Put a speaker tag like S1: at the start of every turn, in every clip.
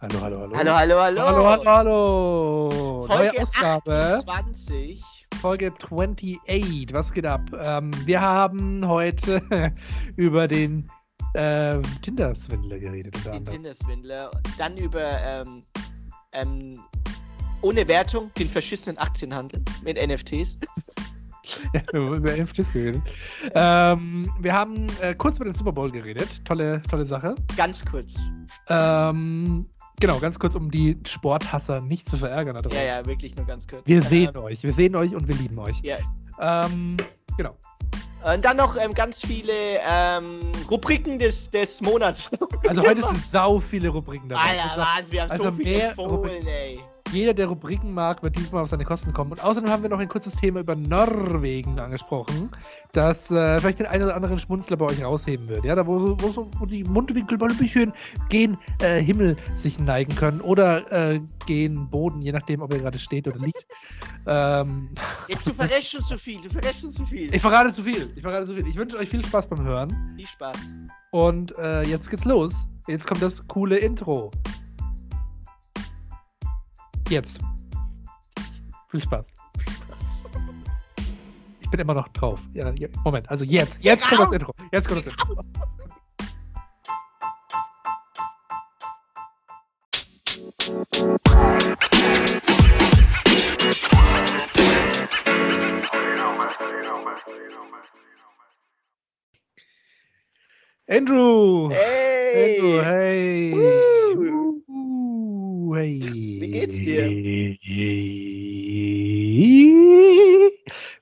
S1: Hallo, hallo, hallo.
S2: Hallo, hallo, hallo.
S1: Hallo, hallo, hallo.
S2: Folge
S1: Neue Ausgabe.
S2: 28.
S1: Folge 28. Was geht ab? Ähm, wir haben heute über den äh, Tinder-Swindler geredet. Unter
S2: Den. Tinder-Swindler. Dann über, ähm, ähm, ohne Wertung, den verschissenen Aktienhandel mit NFTs.
S1: Ja, wir haben über NFTs geredet. Ähm, wir haben äh, kurz über den Super Bowl geredet. Tolle, tolle Sache.
S2: Ganz kurz.
S1: Ähm, genau, ganz kurz, um die Sporthasser nicht zu verärgern. da draußen.
S2: Ja, ja, wirklich nur ganz kurz.
S1: Wir sehen
S2: Ähm,
S1: euch. Wir sehen euch und wir lieben euch.
S2: Ja.
S1: Ähm, genau.
S2: Und dann noch ähm, ganz viele ähm, Rubriken des, des Monats.
S1: Also heute sind sau viele Rubriken dabei.
S2: Alter, was, wir haben
S1: also
S2: so viele empfohlen, ey.
S1: Jeder, der Rubriken mag, wird diesmal auf seine Kosten kommen. Und außerdem haben wir noch ein kurzes Thema über Norwegen angesprochen, das äh, vielleicht den einen oder anderen Schmunzler bei euch rausheben wird. Ja, da wo, so- wo, so- wo die Mundwinkel mal ein bisschen gen äh, Himmel sich neigen können oder äh, gen Boden, je nachdem, ob ihr gerade steht oder liegt. ähm,
S2: Jetzt, du verrätst schon zu viel, du verrätst schon zu viel.
S1: ich verrate zu viel. Ich verrate zu viel. Ich wünsche euch viel Spaß beim Hören.
S2: Viel Spaß.
S1: Und äh, jetzt geht's los. Jetzt kommt das coole Intro. Jetzt. Viel Spaß. Ich bin immer noch drauf. Ja, ja, Moment, also jetzt. Jetzt kommt das Intro. Jetzt kommt das Intro. Andrew!
S2: Hey!
S1: Andrew, hey!
S2: Woo!
S1: Hey!
S2: Wie geht's dir?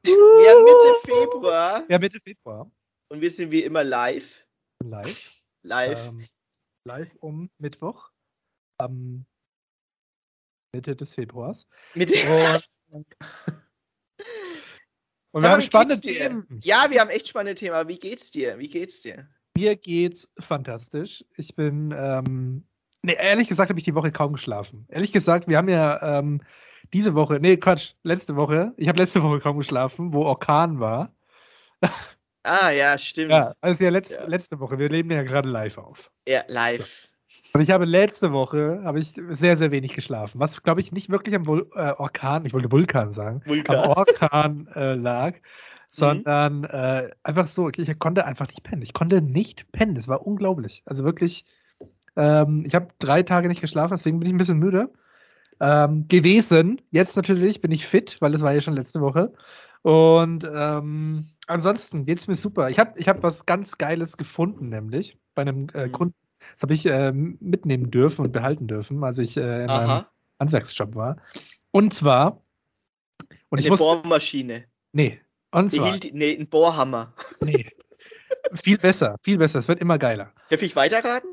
S1: Wir
S2: haben Mitte Februar
S1: Ja, Mitte Februar.
S2: und wir sind wie immer live.
S1: Live.
S2: Live.
S1: Ähm, live um Mittwoch. Am Mitte des Februars.
S2: Mit
S1: Und, und wir haben spannende? Themen.
S2: Ja, wir haben echt spannende Themen. Aber wie geht's dir? Wie geht's dir?
S1: Mir geht's fantastisch. Ich bin, ähm, nee, ehrlich gesagt habe ich die Woche kaum geschlafen. Ehrlich gesagt, wir haben ja ähm, diese Woche, nee, Quatsch, letzte Woche, ich habe letzte Woche kaum geschlafen, wo Orkan war.
S2: Ah, ja, stimmt.
S1: Ja,
S2: Ja,
S1: also ja, letz,
S2: Ja.
S1: letzte Woche, wir nehmen ja gerade live auf.
S2: live.
S1: Und ich habe letzte Woche, habe ich sehr, sehr wenig geschlafen, was, glaube ich, nicht wirklich am Vul äh, Orkan, ich wollte Vulkan sagen,
S2: Vulkan.
S1: am Orkan äh, lag, sondern äh, einfach so, ich, ich konnte einfach nicht pennen. Ich konnte nicht pennen. Es war unglaublich. Also wirklich, ähm, ich habe drei Tage nicht geschlafen, deswegen bin ich ein bisschen müde ähm, gewesen. Jetzt natürlich bin ich fit, weil es war ja schon letzte Woche. Und ähm, ansonsten geht's mir super. Ich habe ich hab was ganz Geiles gefunden, nämlich bei einem äh,
S2: Mhm.
S1: Kunden. Das habe ich äh, mitnehmen dürfen und behalten dürfen, als ich äh, in meinem
S2: Aha.
S1: Handwerksjob war. Und zwar, und ich
S2: Eine
S1: muss,
S2: Bohrmaschine.
S1: nee, und zwar,
S2: hielt, nee, ein Bohrhammer.
S1: nee, viel besser, viel besser. Es wird immer geiler.
S2: Darf ich weiterraten?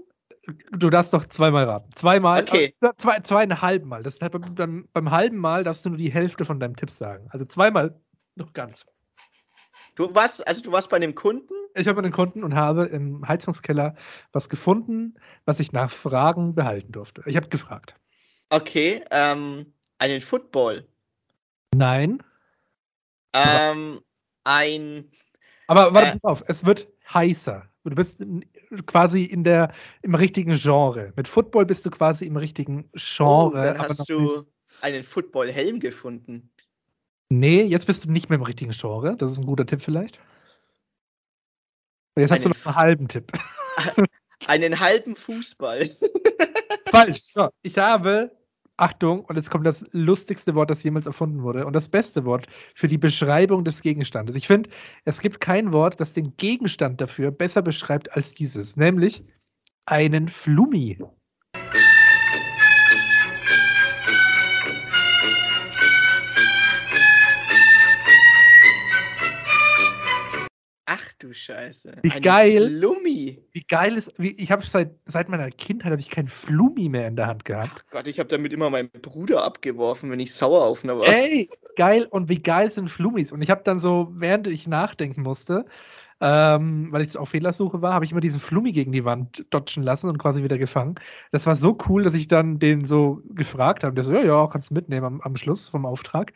S1: Du darfst doch zweimal raten. Zweimal,
S2: Okay.
S1: äh, zwei, zweieinhalb Mal. Das heißt, beim, beim, beim halben Mal darfst du nur die Hälfte von deinem Tipp sagen. Also zweimal noch ganz.
S2: Du warst, also du warst bei einem Kunden?
S1: Ich habe einen Kunden und habe im Heizungskeller was gefunden, was ich nach Fragen behalten durfte. Ich habe gefragt.
S2: Okay, ähm, einen Football.
S1: Nein.
S2: Ähm, ein,
S1: Aber warte,
S2: Äh.
S1: pass auf, es wird heißer. Du bist quasi in der, im richtigen Genre. Mit Football bist du quasi im richtigen Genre.
S2: oh, dann hast du
S1: nicht-
S2: einen Football-Helm gefunden.
S1: Nee, jetzt bist du nicht mehr im richtigen Genre. Das ist ein guter Tipp vielleicht. Jetzt hast du
S2: Einen
S1: noch einen halben Tipp.
S2: Einen halben Fußball.
S1: Falsch. So, ich habe, Achtung, und jetzt kommt das lustigste Wort, das jemals erfunden wurde und das beste Wort für die Beschreibung des Gegenstandes. Ich finde, es gibt kein Wort, das den Gegenstand dafür besser beschreibt als dieses, nämlich einen Flummi.
S2: Du Scheiße.
S1: Wie
S2: Ein
S1: geil.
S2: Flummi.
S1: Wie geil ist, wie, ich habe seit, seit meiner Kindheit habe ich kein Flummi mehr in der Hand gehabt.
S2: Gott, ich habe damit immer meinen Bruder abgeworfen, wenn ich sauer auf einer war.
S1: Ey, geil und wie geil sind Flummis. Und ich habe dann so, während ich nachdenken musste, ähm, weil ich auf Fehlersuche war, habe ich immer diesen Flummi gegen die Wand dodgen lassen und quasi wieder gefangen. Das war so cool, dass ich dann den so gefragt habe. Der so, ja, ja, kannst du mitnehmen am, am Schluss vom Auftrag.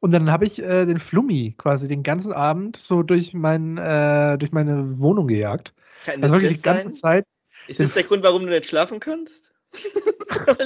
S1: Und dann habe ich äh, den Flummi quasi den ganzen Abend so durch, mein, äh, durch meine Wohnung gejagt.
S2: Kann
S1: Also wirklich die ganze
S2: sein?
S1: Zeit.
S2: Ist das der Grund, warum du nicht schlafen kannst?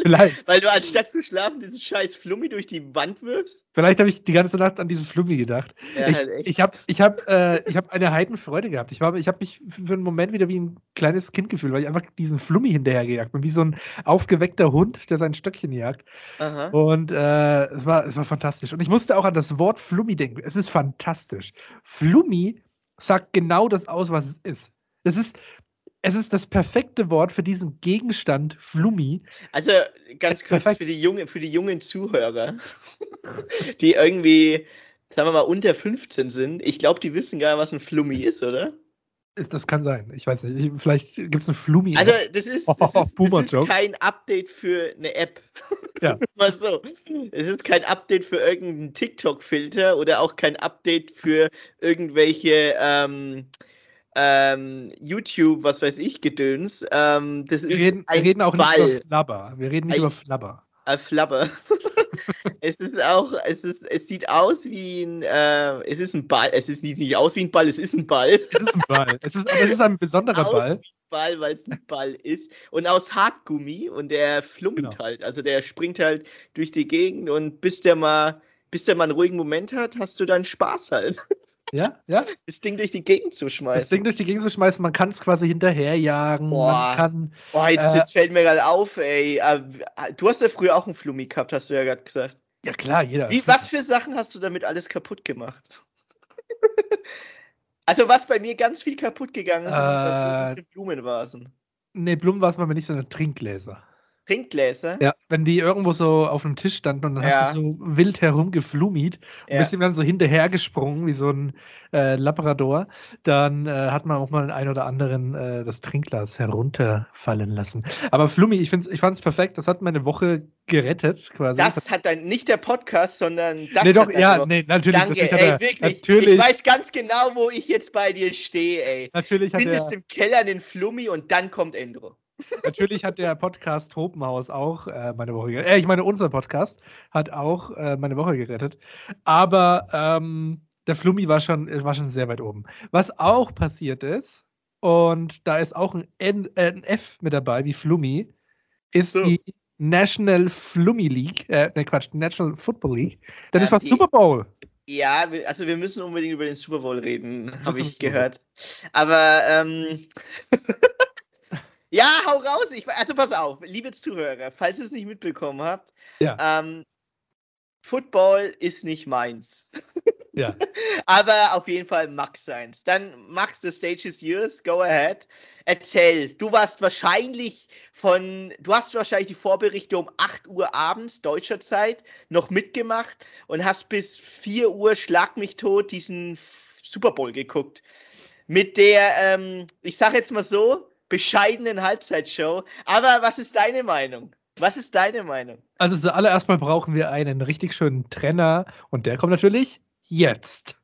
S1: Vielleicht.
S2: Weil du anstatt zu schlafen diesen scheiß Flummi durch die Wand wirfst?
S1: Vielleicht habe ich die ganze Nacht an diesen Flummi gedacht.
S2: Ja,
S1: ich
S2: halt
S1: ich habe ich hab, äh, ich hab eine Heidenfreude gehabt. Ich, war- ich habe mich für einen Moment wieder wie ein kleines Kind gefühlt, weil ich einfach diesen Flummi hinterhergejagt bin, wie so ein aufgeweckter Hund, der sein Stöckchen jagt.
S2: Aha.
S1: Und äh, es, war, es war fantastisch. Und ich musste auch an das Wort Flummi denken. Es ist fantastisch. Flummi sagt genau das aus, was es ist. Es ist, es ist das perfekte Wort für diesen Gegenstand Flummi.
S2: Also ganz kurz für die, junge, für die jungen Zuhörer, die irgendwie, sagen wir mal, unter 15 sind. Ich glaube, die wissen gar nicht, was ein Flummi ist, oder?
S1: Das kann sein. Ich weiß nicht. Ich, vielleicht gibt es eine Flummi.
S2: Also das ist, das ist, das ist kein Update für eine App.
S1: Ja.
S2: Mal so. Es ist kein Update für irgendeinen TikTok-Filter oder auch kein Update für irgendwelche ähm, ähm, YouTube, was weiß ich, Gedöns. Ähm, das
S1: wir
S2: ist
S1: reden, wir
S2: ein
S1: reden auch nicht
S2: Ball.
S1: über Flabber. Wir reden nicht
S2: Ein-
S1: über Flabber.
S2: Ein Flabber. es ist auch, es ist, es sieht aus wie ein, äh, es ist ein Ball. Es sieht nicht aus wie ein Ball, es ist ein Ball.
S1: Es ist ein Ball. Es ist, es ist ein besonderer
S2: aus
S1: Ball.
S2: wie ein Ball, weil es ein Ball ist. Und aus Hartgummi und der flummt
S1: Genau.
S2: halt. Also der springt halt durch die Gegend und bis der mal, bis der mal einen ruhigen Moment hat, hast du dann Spaß halt.
S1: Ja, ja.
S2: Das Ding durch die Gegend zu
S1: Das
S2: schmeißen.
S1: Ding durch die Gegend zu schmeißen, man kann es quasi hinterherjagen.
S2: Boah.
S1: Man kann.
S2: Boah, jetzt,
S1: Äh,
S2: jetzt fällt mir gerade auf, ey. Äh, Du hast ja früher auch einen Flummi gehabt, hast du ja gerade gesagt.
S1: Ja, klar, jeder.
S2: Wie, was für Sachen hast du damit alles kaputt gemacht? also was bei mir ganz viel kaputt gegangen ist,
S1: Äh,
S2: sind Blumenvasen.
S1: Nee, Blumen war es mal nicht so eine Trinkgläser.
S2: Trinkgläser.
S1: Ja, wenn die irgendwo so auf dem Tisch standen und dann
S2: Ja.
S1: hast du so wild herumgeflummied und
S2: Ja.
S1: bist ihm dann so hinterhergesprungen wie so ein äh, Labrador, dann äh, hat man auch mal den einen oder anderen äh, das Trinkglas herunterfallen lassen. Aber Flummi, ich, find's, ich fand es perfekt, das hat meine Woche gerettet quasi.
S2: Das hat dann nicht der Podcast, sondern das
S1: nee, doch, ja,
S2: Woche-
S1: nee, natürlich.
S2: Danke,
S1: natürlich,
S2: ey,
S1: er,
S2: wirklich.
S1: natürlich,
S2: Ich weiß ganz genau, wo ich jetzt bei dir stehe, ey.
S1: natürlich, hat
S2: Findest
S1: er,
S2: im Keller den Flummi und dann kommt Endro.
S1: Natürlich hat der Podcast Tropenhaus auch äh, meine Woche gerettet. Äh, ich meine, unser Podcast hat auch äh, meine Woche gerettet. Aber ähm, der Flummi war schon, äh, war schon sehr weit oben. Was auch passiert ist, und da ist auch ein, N, äh, ein F mit dabei, wie Flummi, ist
S2: So.
S1: die National Flummi League, äh, ne Quatsch, National Football League.
S2: Ähm,
S1: es war
S2: die-
S1: Super Bowl.
S2: Ja, also wir müssen unbedingt über den Super Bowl reden, habe ich gehört. Aber ähm, ja, hau raus. Ich, also pass auf, liebe Zuhörer, falls ihr es nicht mitbekommen habt,
S1: Ja,
S2: ähm, Football ist nicht meins.
S1: ja.
S2: Aber auf jeden Fall Max seins. Dann Max, the stage is yours. Go ahead. Erzähl. Du warst wahrscheinlich von, du hast wahrscheinlich die Vorberichte um 8 Uhr abends deutscher Zeit noch mitgemacht und hast bis 4 Uhr Schlag mich tot diesen Super Bowl geguckt. Mit der, ähm, ich sag jetzt mal so, bescheidenen Halbzeitshow. Aber was ist deine Meinung? Was ist deine Meinung?
S1: Also zuallererst mal brauchen wir einen richtig schönen Trenner und der kommt natürlich jetzt.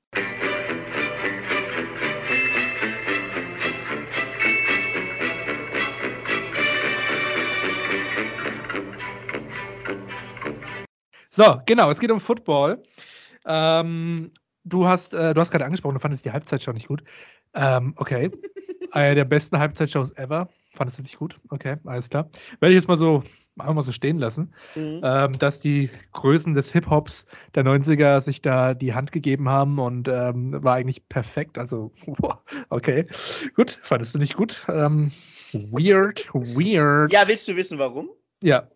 S1: So, genau, es geht um Football. Ähm, du hast, äh, du hast gerade angesprochen, du fandest die Halbzeitshow nicht gut. Ähm, okay. Eine der besten Halbzeitshows ever. Fandest du nicht gut? Okay, alles klar. Werde ich jetzt mal so, einfach mal so stehen lassen
S2: Mhm.
S1: ähm, dass die Größen des Hip-Hops der 90er sich da die Hand gegeben haben und ähm, war eigentlich perfekt. Also, okay. Gut, fandest du nicht gut? Ähm, weird, weird.
S2: Ja, willst du wissen, warum?
S1: Ja.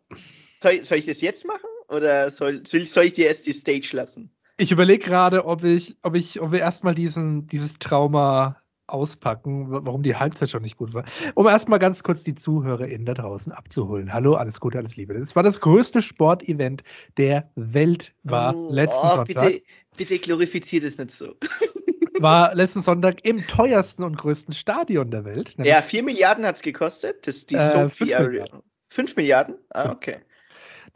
S2: Soll, soll ich das jetzt machen? Oder soll, soll, soll ich dir erst die Stage lassen?
S1: Ich überlege gerade, ob ich, ob ich, ob wir erstmal diesen, dieses Trauma auspacken, wa- warum die Halbzeit schon nicht gut war. Um erstmal ganz kurz die ZuhörerInnen da draußen abzuholen. Hallo, alles Gute, alles Liebe. Das war das größte Sportevent der Welt, war
S2: Oh,
S1: letzten
S2: oh,
S1: Sonntag.
S2: Bitte, bitte glorifiziert es nicht so.
S1: war letzten Sonntag im teuersten und größten Stadion der Welt.
S2: Ja, 4 Milliarden hat es gekostet. Das ist die
S1: Äh,
S2: Sophie
S1: fünf
S2: Area.
S1: Milliarden.
S2: 5 Milliarden? Ah,
S1: Ja.
S2: okay.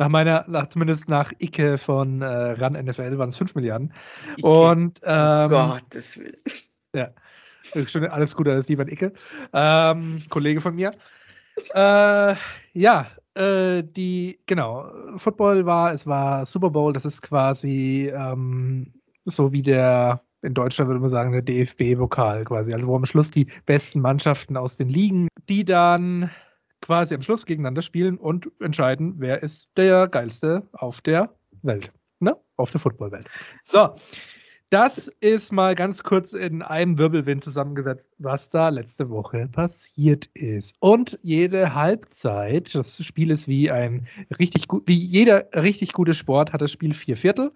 S1: Nach meiner, nach, zumindest nach Icke von äh, RAN NFL waren es 5 Milliarden.
S2: Icke.
S1: Und
S2: Oh
S1: ähm,
S2: Gottes Willen.
S1: schon alles Gute, alles Liebe an Icke. Ähm, Kollege von mir. Äh, ja, äh, die, genau, Football war, es war Super Bowl, das ist quasi ähm, so wie der, in Deutschland würde man sagen, der DFB-Pokal quasi. Also wo am Schluss die besten Mannschaften aus den Ligen, die dann quasi am Schluss gegeneinander spielen und entscheiden, wer ist der geilste auf der Welt. Ne? Auf der Footballwelt. So, das ist mal ganz kurz in einem Wirbelwind zusammengesetzt, was da letzte Woche passiert ist. Und jede Halbzeit, das Spiel ist wie ein richtig gut, wie jeder richtig gute Sport, hat das Spiel vier Viertel.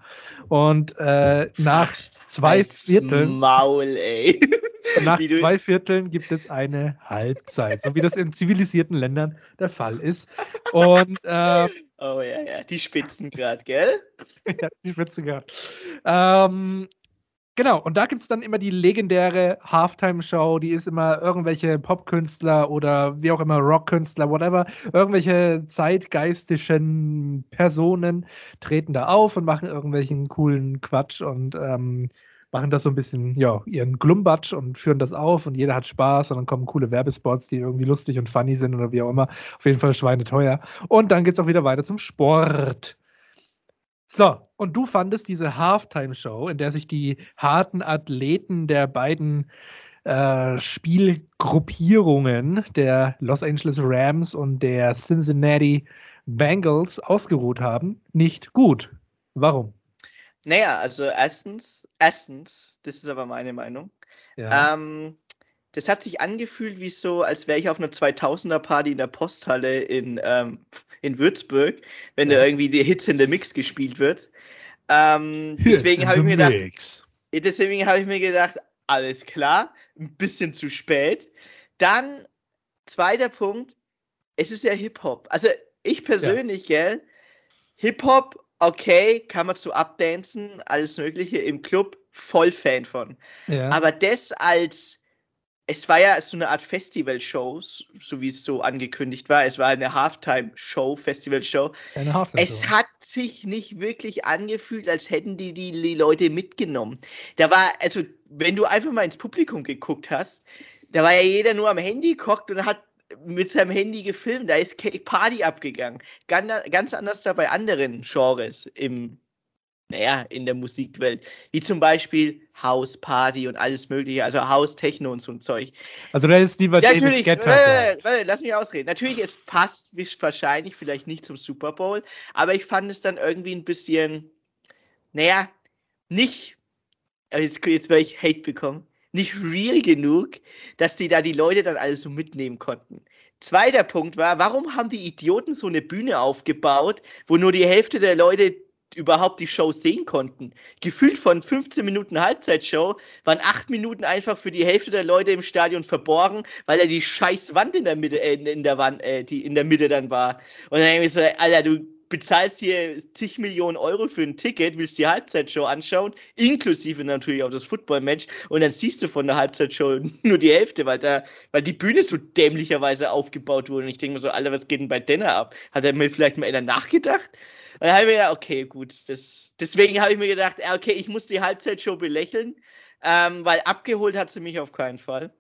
S1: Und äh, nach zwei
S2: Als
S1: Vierteln.
S2: Maul, ey.
S1: Nach zwei Vierteln gibt es eine Halbzeit, so wie das in zivilisierten Ländern der Fall ist. Und ähm,
S2: Oh ja, ja, die Spitzen gerade, gell?
S1: ja, die Spitze gehabt. Ähm, genau, und da gibt es dann immer die legendäre Halftime-Show, die ist immer irgendwelche Popkünstler oder wie auch immer, Rockkünstler, whatever, irgendwelche zeitgeistischen Personen treten da auf und machen irgendwelchen coolen Quatsch und ähm, machen das so ein bisschen, ja, ihren Glumbatsch und führen das auf und jeder hat Spaß und dann kommen coole Werbespots, die irgendwie lustig und funny sind oder wie auch immer. Auf jeden Fall schweineteuer. Und dann geht es auch wieder weiter zum Sport. So, und du fandest diese Halftime-Show, in der sich die harten Athleten der beiden äh, Spielgruppierungen der Los Angeles Rams und der Cincinnati Bengals ausgeruht haben, nicht gut. Warum?
S2: Naja, also erstens, erstens, das ist aber meine Meinung.
S1: Ja.
S2: Ähm, das hat sich angefühlt wie so, als wäre ich auf einer 2000er Party in der Posthalle in, ähm, in Würzburg, wenn
S1: Ja.
S2: da irgendwie die Hits in der Mix gespielt wird. Ähm, deswegen habe ich mir gedacht,
S1: Mix.
S2: deswegen habe ich mir gedacht, alles klar, ein bisschen zu spät. Dann zweiter Punkt, es ist ja Hip-Hop. Also ich persönlich, gell, Hip-Hop, okay, kann man zu abdancen, alles Mögliche im Club, voll Fan von.
S1: Ja.
S2: Aber das als, es war ja so eine Art Festival-Show, so wie es so angekündigt war. Es war eine Halftime-Show, Festival-Show.
S1: Eine Halftime
S2: Es hat sich nicht wirklich angefühlt, als hätten die, die die Leute mitgenommen. Da war, also, wenn du einfach mal ins Publikum geguckt hast, da war ja jeder nur am Handy geguckt und hat mit seinem Handy gefilmt. Da ist Party abgegangen. Ganz, ganz anders da bei anderen Genres im, naja, in der Musikwelt. Wie zum Beispiel House Party und alles Mögliche, also House Techno und so ein Zeug.
S1: Also da ist lieber
S2: Ja,
S1: David
S2: natürlich.
S1: Guetta.
S2: Warte, warte, lass mich ausreden. Natürlich, es passt wahrscheinlich vielleicht nicht zum Super Bowl, aber ich fand es dann irgendwie ein bisschen, naja, nicht, äh, jetzt, jetzt werde ich Hate bekommen, nicht real genug, dass die da die Leute dann alles so mitnehmen konnten. Zweiter Punkt war, warum haben die Idioten so eine Bühne aufgebaut, wo nur die Hälfte der Leute überhaupt die Show sehen konnten? Gefühlt von 15 Minuten Halbzeitshow waren 8 Minuten einfach für die Hälfte der Leute im Stadion verborgen, weil da die scheiß Wand in der Mitte, äh, in der Wand, äh, die in der Mitte dann war. Und dann habe ich so, Alter, du bezahlst hier zig Millionen Euro für ein Ticket, willst die Halbzeitshow anschauen, inklusive natürlich auch das Football-Match, und dann siehst du von der Halbzeitshow nur die Hälfte, weil da, weil die Bühne so dämlicherweise aufgebaut wurde. Und ich denke mir so, Alter, was geht denn bei Denner ab? Hat er mir vielleicht mal einer nachgedacht? Und dann habe ich mir gedacht, okay, gut, das, deswegen habe ich mir gedacht, okay, ich muss die Halbzeitshow belächeln, ähm, weil abgeholt hat sie mich auf keinen Fall.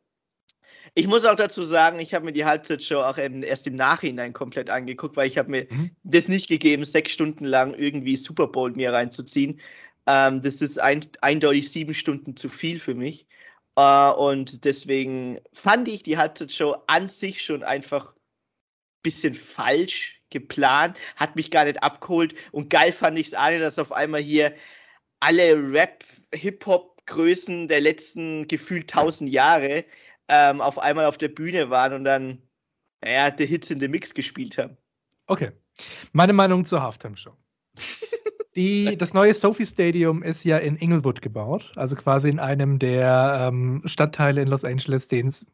S2: Ich muss auch dazu sagen, ich habe mir die Halbzeitshow auch erst im Nachhinein komplett angeguckt, weil ich habe mir
S1: Mhm.
S2: das nicht gegeben, sechs Stunden lang irgendwie Super Bowl mir reinzuziehen. Ähm, das ist ein, eindeutig sieben Stunden zu viel für mich. Äh, und deswegen fand ich die Halbzeitshow an sich schon einfach bisschen falsch geplant, hat mich gar nicht abgeholt und geil fand ich es nicht, dass auf einmal hier alle Rap, Hip-Hop-Größen der letzten gefühlt tausend Jahre ähm, auf einmal auf der Bühne waren und dann, naja, The Hits in the Mix gespielt haben.
S1: Okay. Meine Meinung zur Halftime-Show. Die, das neue Sophie Stadium ist ja in Inglewood gebaut, also quasi in einem der ähm, Stadtteile in Los Angeles, denen es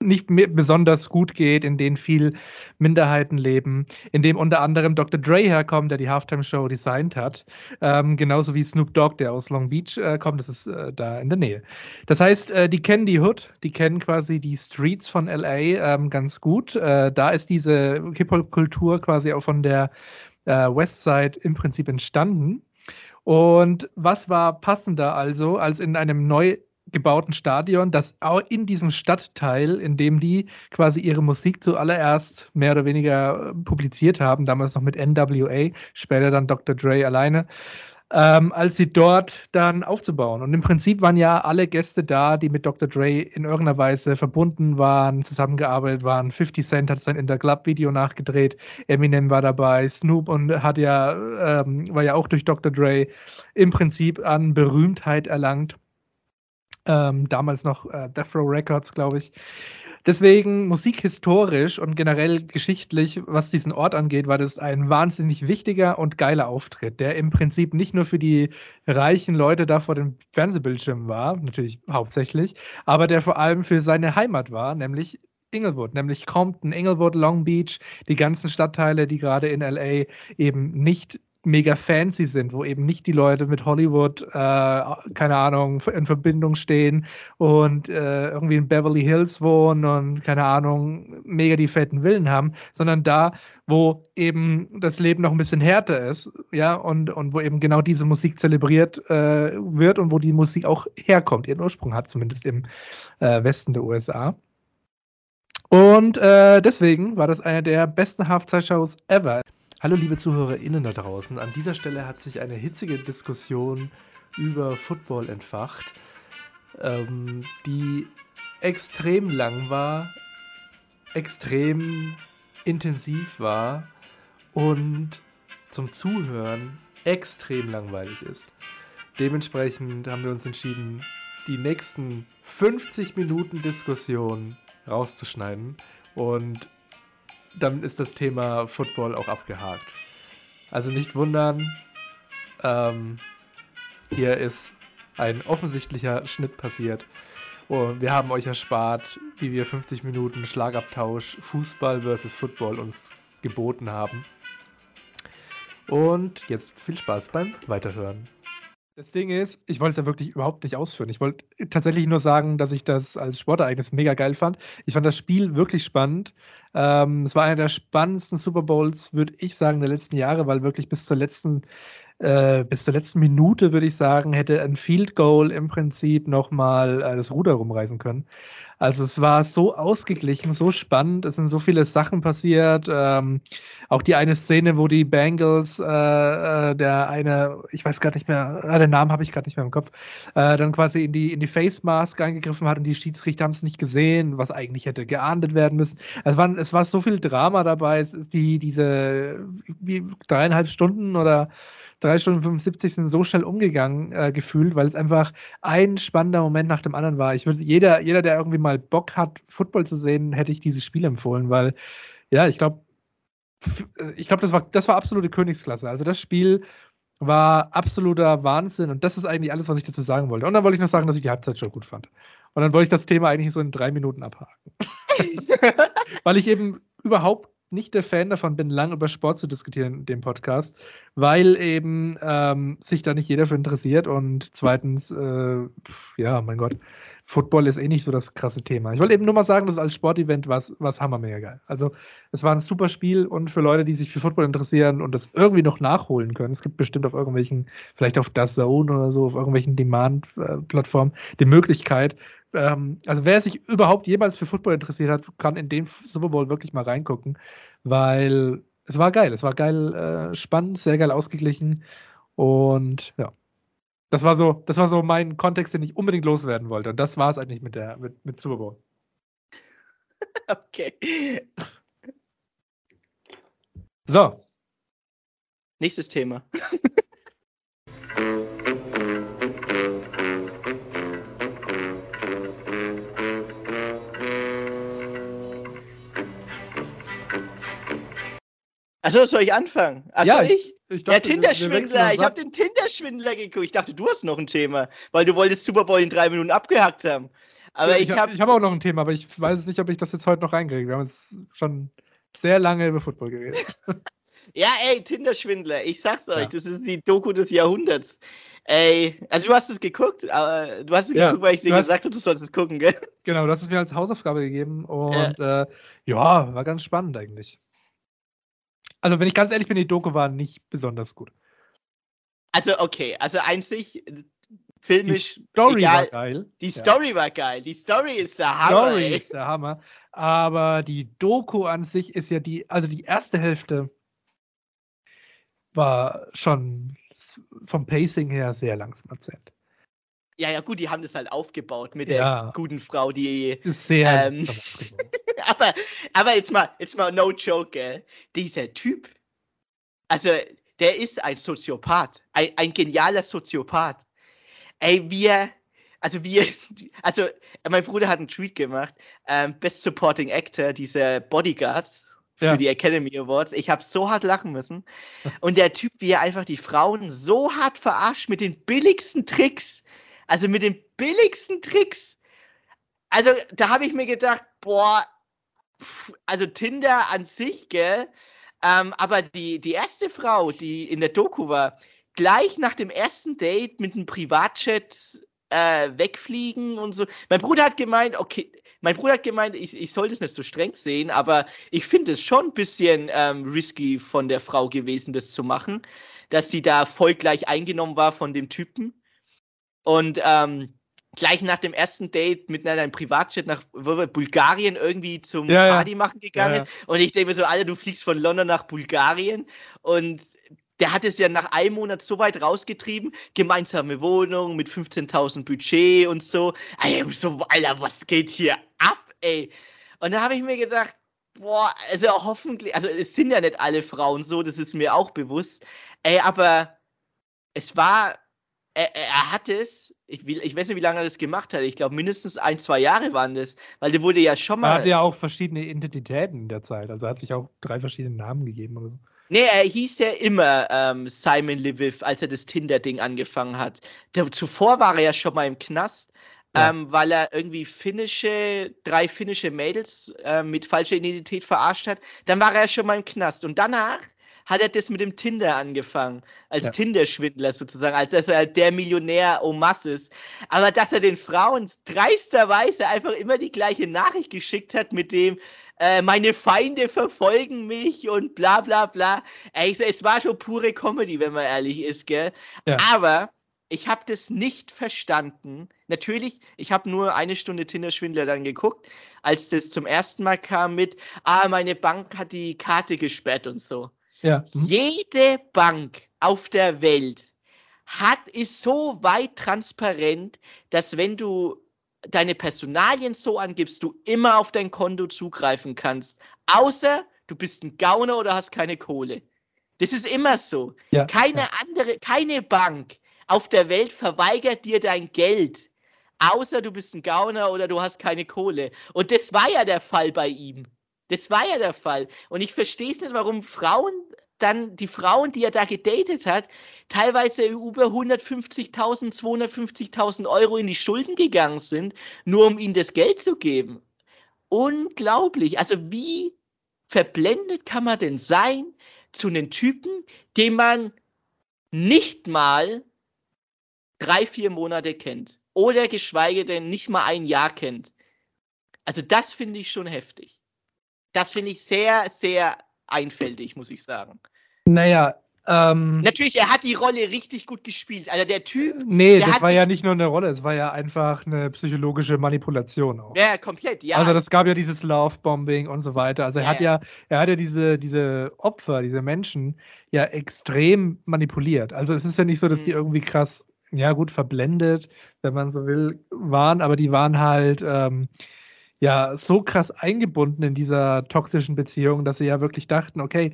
S1: nicht besonders gut geht, in denen viel Minderheiten leben, in dem unter anderem Dr. Dre herkommt, der die Halftime-Show designt hat, ähm, genauso wie Snoop Dogg, der aus Long Beach äh, kommt, das ist äh, da in der Nähe. Das heißt, äh, die kennen die Hood, die kennen quasi die Streets von LA ähm, ganz gut. Äh, da ist diese Hip-Hop-Kultur quasi auch von der äh, Westside im Prinzip entstanden. Und was war passender also, als in einem neu gebauten Stadion, das auch in diesem Stadtteil, in dem die quasi ihre Musik zuallererst mehr oder weniger äh, publiziert haben, damals noch mit NWA, später dann Dr. Dre alleine, ähm, als sie dort dann aufzubauen. Und im Prinzip waren ja alle Gäste da, die mit Dr. Dre in irgendeiner Weise verbunden waren, zusammengearbeitet waren. 50 Cent hat sein In the Club Video nachgedreht, Eminem war dabei, Snoop und hat ja, ähm, war ja auch durch Dr. Dre im Prinzip an Berühmtheit erlangt. Ähm, damals noch äh, Death Row Records, glaube ich. Deswegen musikhistorisch und generell geschichtlich, was diesen Ort angeht, war das ein wahnsinnig wichtiger und geiler Auftritt, der im Prinzip nicht nur für die reichen Leute da vor dem Fernsehbildschirm war, natürlich hauptsächlich, aber der vor allem für seine Heimat war, nämlich Inglewood, nämlich Compton, Inglewood, Long Beach, die ganzen Stadtteile, die gerade in LA eben nicht mega fancy sind, wo eben nicht die Leute mit Hollywood, äh, keine Ahnung, in Verbindung stehen und äh, irgendwie in Beverly Hills wohnen und keine Ahnung, mega die fetten Villen haben, sondern da, wo eben das Leben noch ein bisschen härter ist, ja, und, und wo eben genau diese Musik zelebriert äh, wird und wo die Musik auch herkommt, ihren Ursprung hat, zumindest im äh, Westen der USA. Und äh, deswegen war das eine der besten Halftime-Shows ever. Hallo liebe ZuhörerInnen da draußen. An dieser Stelle hat sich eine hitzige Diskussion über Football entfacht, ähm, die extrem lang war, extrem intensiv war und zum Zuhören extrem langweilig ist. Dementsprechend haben wir uns entschieden, die nächsten 50 Minuten Diskussion rauszuschneiden und dann ist das Thema Football auch abgehakt. Also nicht wundern, ähm, hier ist ein offensichtlicher Schnitt passiert. Und wir haben euch erspart, wie wir 50 Minuten Schlagabtausch Fußball versus Football uns geboten haben. Und jetzt viel Spaß beim Weiterhören. Das Ding ist, ich wollte es ja wirklich überhaupt nicht ausführen. Ich wollte tatsächlich nur sagen, dass ich das als Sportereignis mega geil fand. Ich fand das Spiel wirklich spannend. Ähm, es war einer der spannendsten Super Bowls, würde ich sagen, der letzten Jahre, weil wirklich bis zur letzten äh, bis zur letzten Minute, würde ich sagen, hätte ein Field Goal im Prinzip nochmal äh, das Ruder rumreißen können. Also es war so ausgeglichen, so spannend, es sind so viele Sachen passiert. Ähm, auch die eine Szene, wo die Bengals, äh, äh, der eine, ich weiß gar nicht mehr, äh, den Namen habe ich gerade nicht mehr im Kopf, äh, dann quasi in die, in die Face Mask eingegriffen hat und die Schiedsrichter haben es nicht gesehen, was eigentlich hätte geahndet werden müssen. Es war, es war so viel Drama dabei, es ist die, diese wie, dreieinhalb Stunden oder drei Stunden 75 sind so schnell umgegangen äh, gefühlt, weil es einfach ein spannender Moment nach dem anderen war. Ich würde jeder, jeder, der irgendwie mal Bock hat, Football zu sehen, hätte ich dieses Spiel empfohlen, weil ja, ich glaube, ich glaube, das war, das war absolute Königsklasse. Also das Spiel war absoluter Wahnsinn und das ist eigentlich alles, was ich dazu sagen wollte. Und dann wollte ich noch sagen, dass ich die Halbzeit schon gut fand. Und dann wollte ich das Thema eigentlich so in drei Minuten abhaken. Weil ich eben überhaupt nicht der Fan davon bin, lang über Sport zu diskutieren in dem Podcast, weil eben ähm, sich da nicht jeder für interessiert und zweitens, äh, ja, mein Gott, Football ist eh nicht so das krasse Thema. Ich wollte eben nur mal sagen, dass als Sportevent war es hammermega geil. Also es war ein super Spiel und für Leute, die sich für Football interessieren und das irgendwie noch nachholen können, es gibt bestimmt auf irgendwelchen, vielleicht auf Das Zone oder so, auf irgendwelchen Demand-Plattformen die Möglichkeit, ähm, also wer sich überhaupt jemals für Football interessiert hat, kann in den Super Bowl wirklich mal reingucken, weil es war geil. Es war geil, äh, spannend, sehr geil ausgeglichen und ja. Das war so, das war so mein Kontext, den ich unbedingt loswerden wollte. Und das war es eigentlich mit der, mit, mit Super Bowl.
S2: Okay.
S1: So.
S2: Nächstes Thema. Achso, soll ich anfangen? Achso,
S1: Ja,
S2: ich?
S1: Ich
S2: Der
S1: dachte, wechseln
S2: Tinder-Schwindler. Ich
S1: ab.
S2: habe den Tinder-Schwindler geguckt. Ich dachte, du hast noch ein Thema, weil du wolltest Super Bowl in drei Minuten abgehackt haben. Aber
S1: Ja,
S2: ich
S1: ich
S2: habe.
S1: hab auch noch ein Thema, aber ich weiß nicht, ob ich das jetzt heute noch reinkriege. Wir haben jetzt schon sehr lange über Football geredet.
S2: Ja, ey, Tinder-Schwindler. Ich sag's euch,
S1: Ja.
S2: das ist die Doku des Jahrhunderts. Ey, also du hast es geguckt, aber du hast es
S1: Ja,
S2: geguckt, weil ich dir
S1: hast-
S2: gesagt habe, du sollst es gucken, gell?
S1: Genau, das ist mir als Hausaufgabe gegeben und ja. Äh, ja, war ganz spannend eigentlich. Also, wenn ich ganz ehrlich bin, die Doku war nicht besonders gut.
S2: Also, okay, also einzig,
S1: Die
S2: filmisch,
S1: Story
S2: egal,
S1: war geil.
S2: die
S1: Ja.
S2: Story war geil. Die Story ist der Hammer,
S1: Story
S2: ey.
S1: ist der Hammer. Aber die Doku an sich ist ja die, also die erste Hälfte war schon vom Pacing her sehr langsam erzählt.
S2: Ja, ja, gut, die haben das halt aufgebaut mit ja. der guten Frau, die.
S1: Sehr. Ähm,
S2: aber, aber jetzt mal, jetzt mal no joke, gell? Dieser Typ, also der ist ein Soziopath, ein, ein genialer Soziopath. Ey, wir, also wir, also mein Bruder hat einen Tweet gemacht, ähm, Best Supporting Actor, diese Bodyguards für ja. die Academy Awards. Ich habe so hart lachen müssen. Und der Typ, wie er einfach die Frauen so hart verarscht mit den billigsten Tricks. Also mit den billigsten Tricks. Also da habe ich mir gedacht, boah, also Tinder an sich, gell? Ähm, aber die, die erste Frau, die in der Doku war, gleich nach dem ersten Date mit einem Privatchat äh, wegfliegen und so. Mein Bruder hat gemeint, okay, mein Bruder hat gemeint, ich, ich sollte es nicht so streng sehen, aber ich finde es schon ein bisschen ähm, risky von der Frau gewesen, das zu machen, dass sie da voll gleich eingenommen war von dem Typen. Und ähm, gleich nach dem ersten Date mit einem Privatjet nach Bulgarien irgendwie zum ja, Party machen gegangen. Ja, ja. Und ich denke mir so, Alter, du fliegst von London nach Bulgarien. Und der hat es ja nach einem Monat so weit rausgetrieben, gemeinsame Wohnung mit 15.000 Budget und so. Alter, so, Alter, was geht hier ab, ey? Und da habe ich mir gedacht, boah, also hoffentlich, also es sind ja nicht alle Frauen so, das ist mir auch bewusst. Ey, aber es war er, er hat es, ich, ich, weiß nicht, wie lange er das gemacht hat. Ich glaube, mindestens ein, zwei Jahre waren das, weil der wurde ja schon mal.
S1: Er hatte ja auch verschiedene Identitäten in der Zeit. Also er hat sich auch drei verschiedene Namen gegeben oder so.
S2: Nee, er hieß ja immer ähm, Simon Lviv, als er das Tinder-Ding angefangen hat. Der, zuvor war er ja schon mal im Knast, ja. ähm, weil er irgendwie finnische, drei finnische Mädels äh, mit falscher Identität verarscht hat. Dann war er ja schon mal im Knast. Und danach hat er das mit dem Tinder angefangen. Als ja. Tinder-Schwindler sozusagen, als dass er halt der Millionär masse ist. Aber dass er den Frauen dreisterweise einfach immer die gleiche Nachricht geschickt hat mit dem, äh, meine Feinde verfolgen mich und bla bla bla. Ey, es war schon pure Comedy, wenn man ehrlich ist, gell? Ja. Aber ich habe das nicht verstanden. Natürlich, ich habe nur eine Stunde Tinder-Schwindler dann geguckt, als das zum ersten Mal kam mit, ah, meine Bank hat die Karte gesperrt und so. Ja. Mhm. Jede Bank auf der Welt hat, ist so weit transparent, dass wenn du deine Personalien so angibst, du immer auf dein Konto zugreifen kannst. Außer du bist ein Gauner oder hast keine Kohle. Das ist immer so. Ja, keine ja. andere, keine Bank auf der Welt verweigert dir dein Geld. Außer du bist ein Gauner oder du hast keine Kohle. Und das war ja der Fall bei ihm. Das war ja der Fall. Und ich verstehe es nicht, warum Frauen dann, die Frauen, die er da gedatet hat, teilweise über 150.000, 250.000 Euro in die Schulden gegangen sind, nur um ihnen das Geld zu geben. Unglaublich. Also wie verblendet kann man denn sein zu einem Typen, den man nicht mal drei, vier Monate kennt oder geschweige denn nicht mal ein Jahr kennt. Also das finde ich schon heftig das finde ich sehr, sehr einfältig, muss ich sagen.
S1: Naja, ähm,
S2: Natürlich, er hat die Rolle richtig gut gespielt. Also der Typ.
S1: Nee, das war ja nicht nur eine Rolle, es war ja einfach eine psychologische Manipulation auch.
S2: Ja, komplett, ja.
S1: Also das gab ja dieses Love-Bombing und so weiter. Also er ja, hat ja, er hat ja diese, diese Opfer, diese Menschen ja extrem manipuliert. Also es ist ja nicht so, dass mhm. die irgendwie krass, ja gut, verblendet, wenn man so will, waren, aber die waren halt. Ähm, ja so krass eingebunden in dieser toxischen Beziehung, dass sie ja wirklich dachten, okay,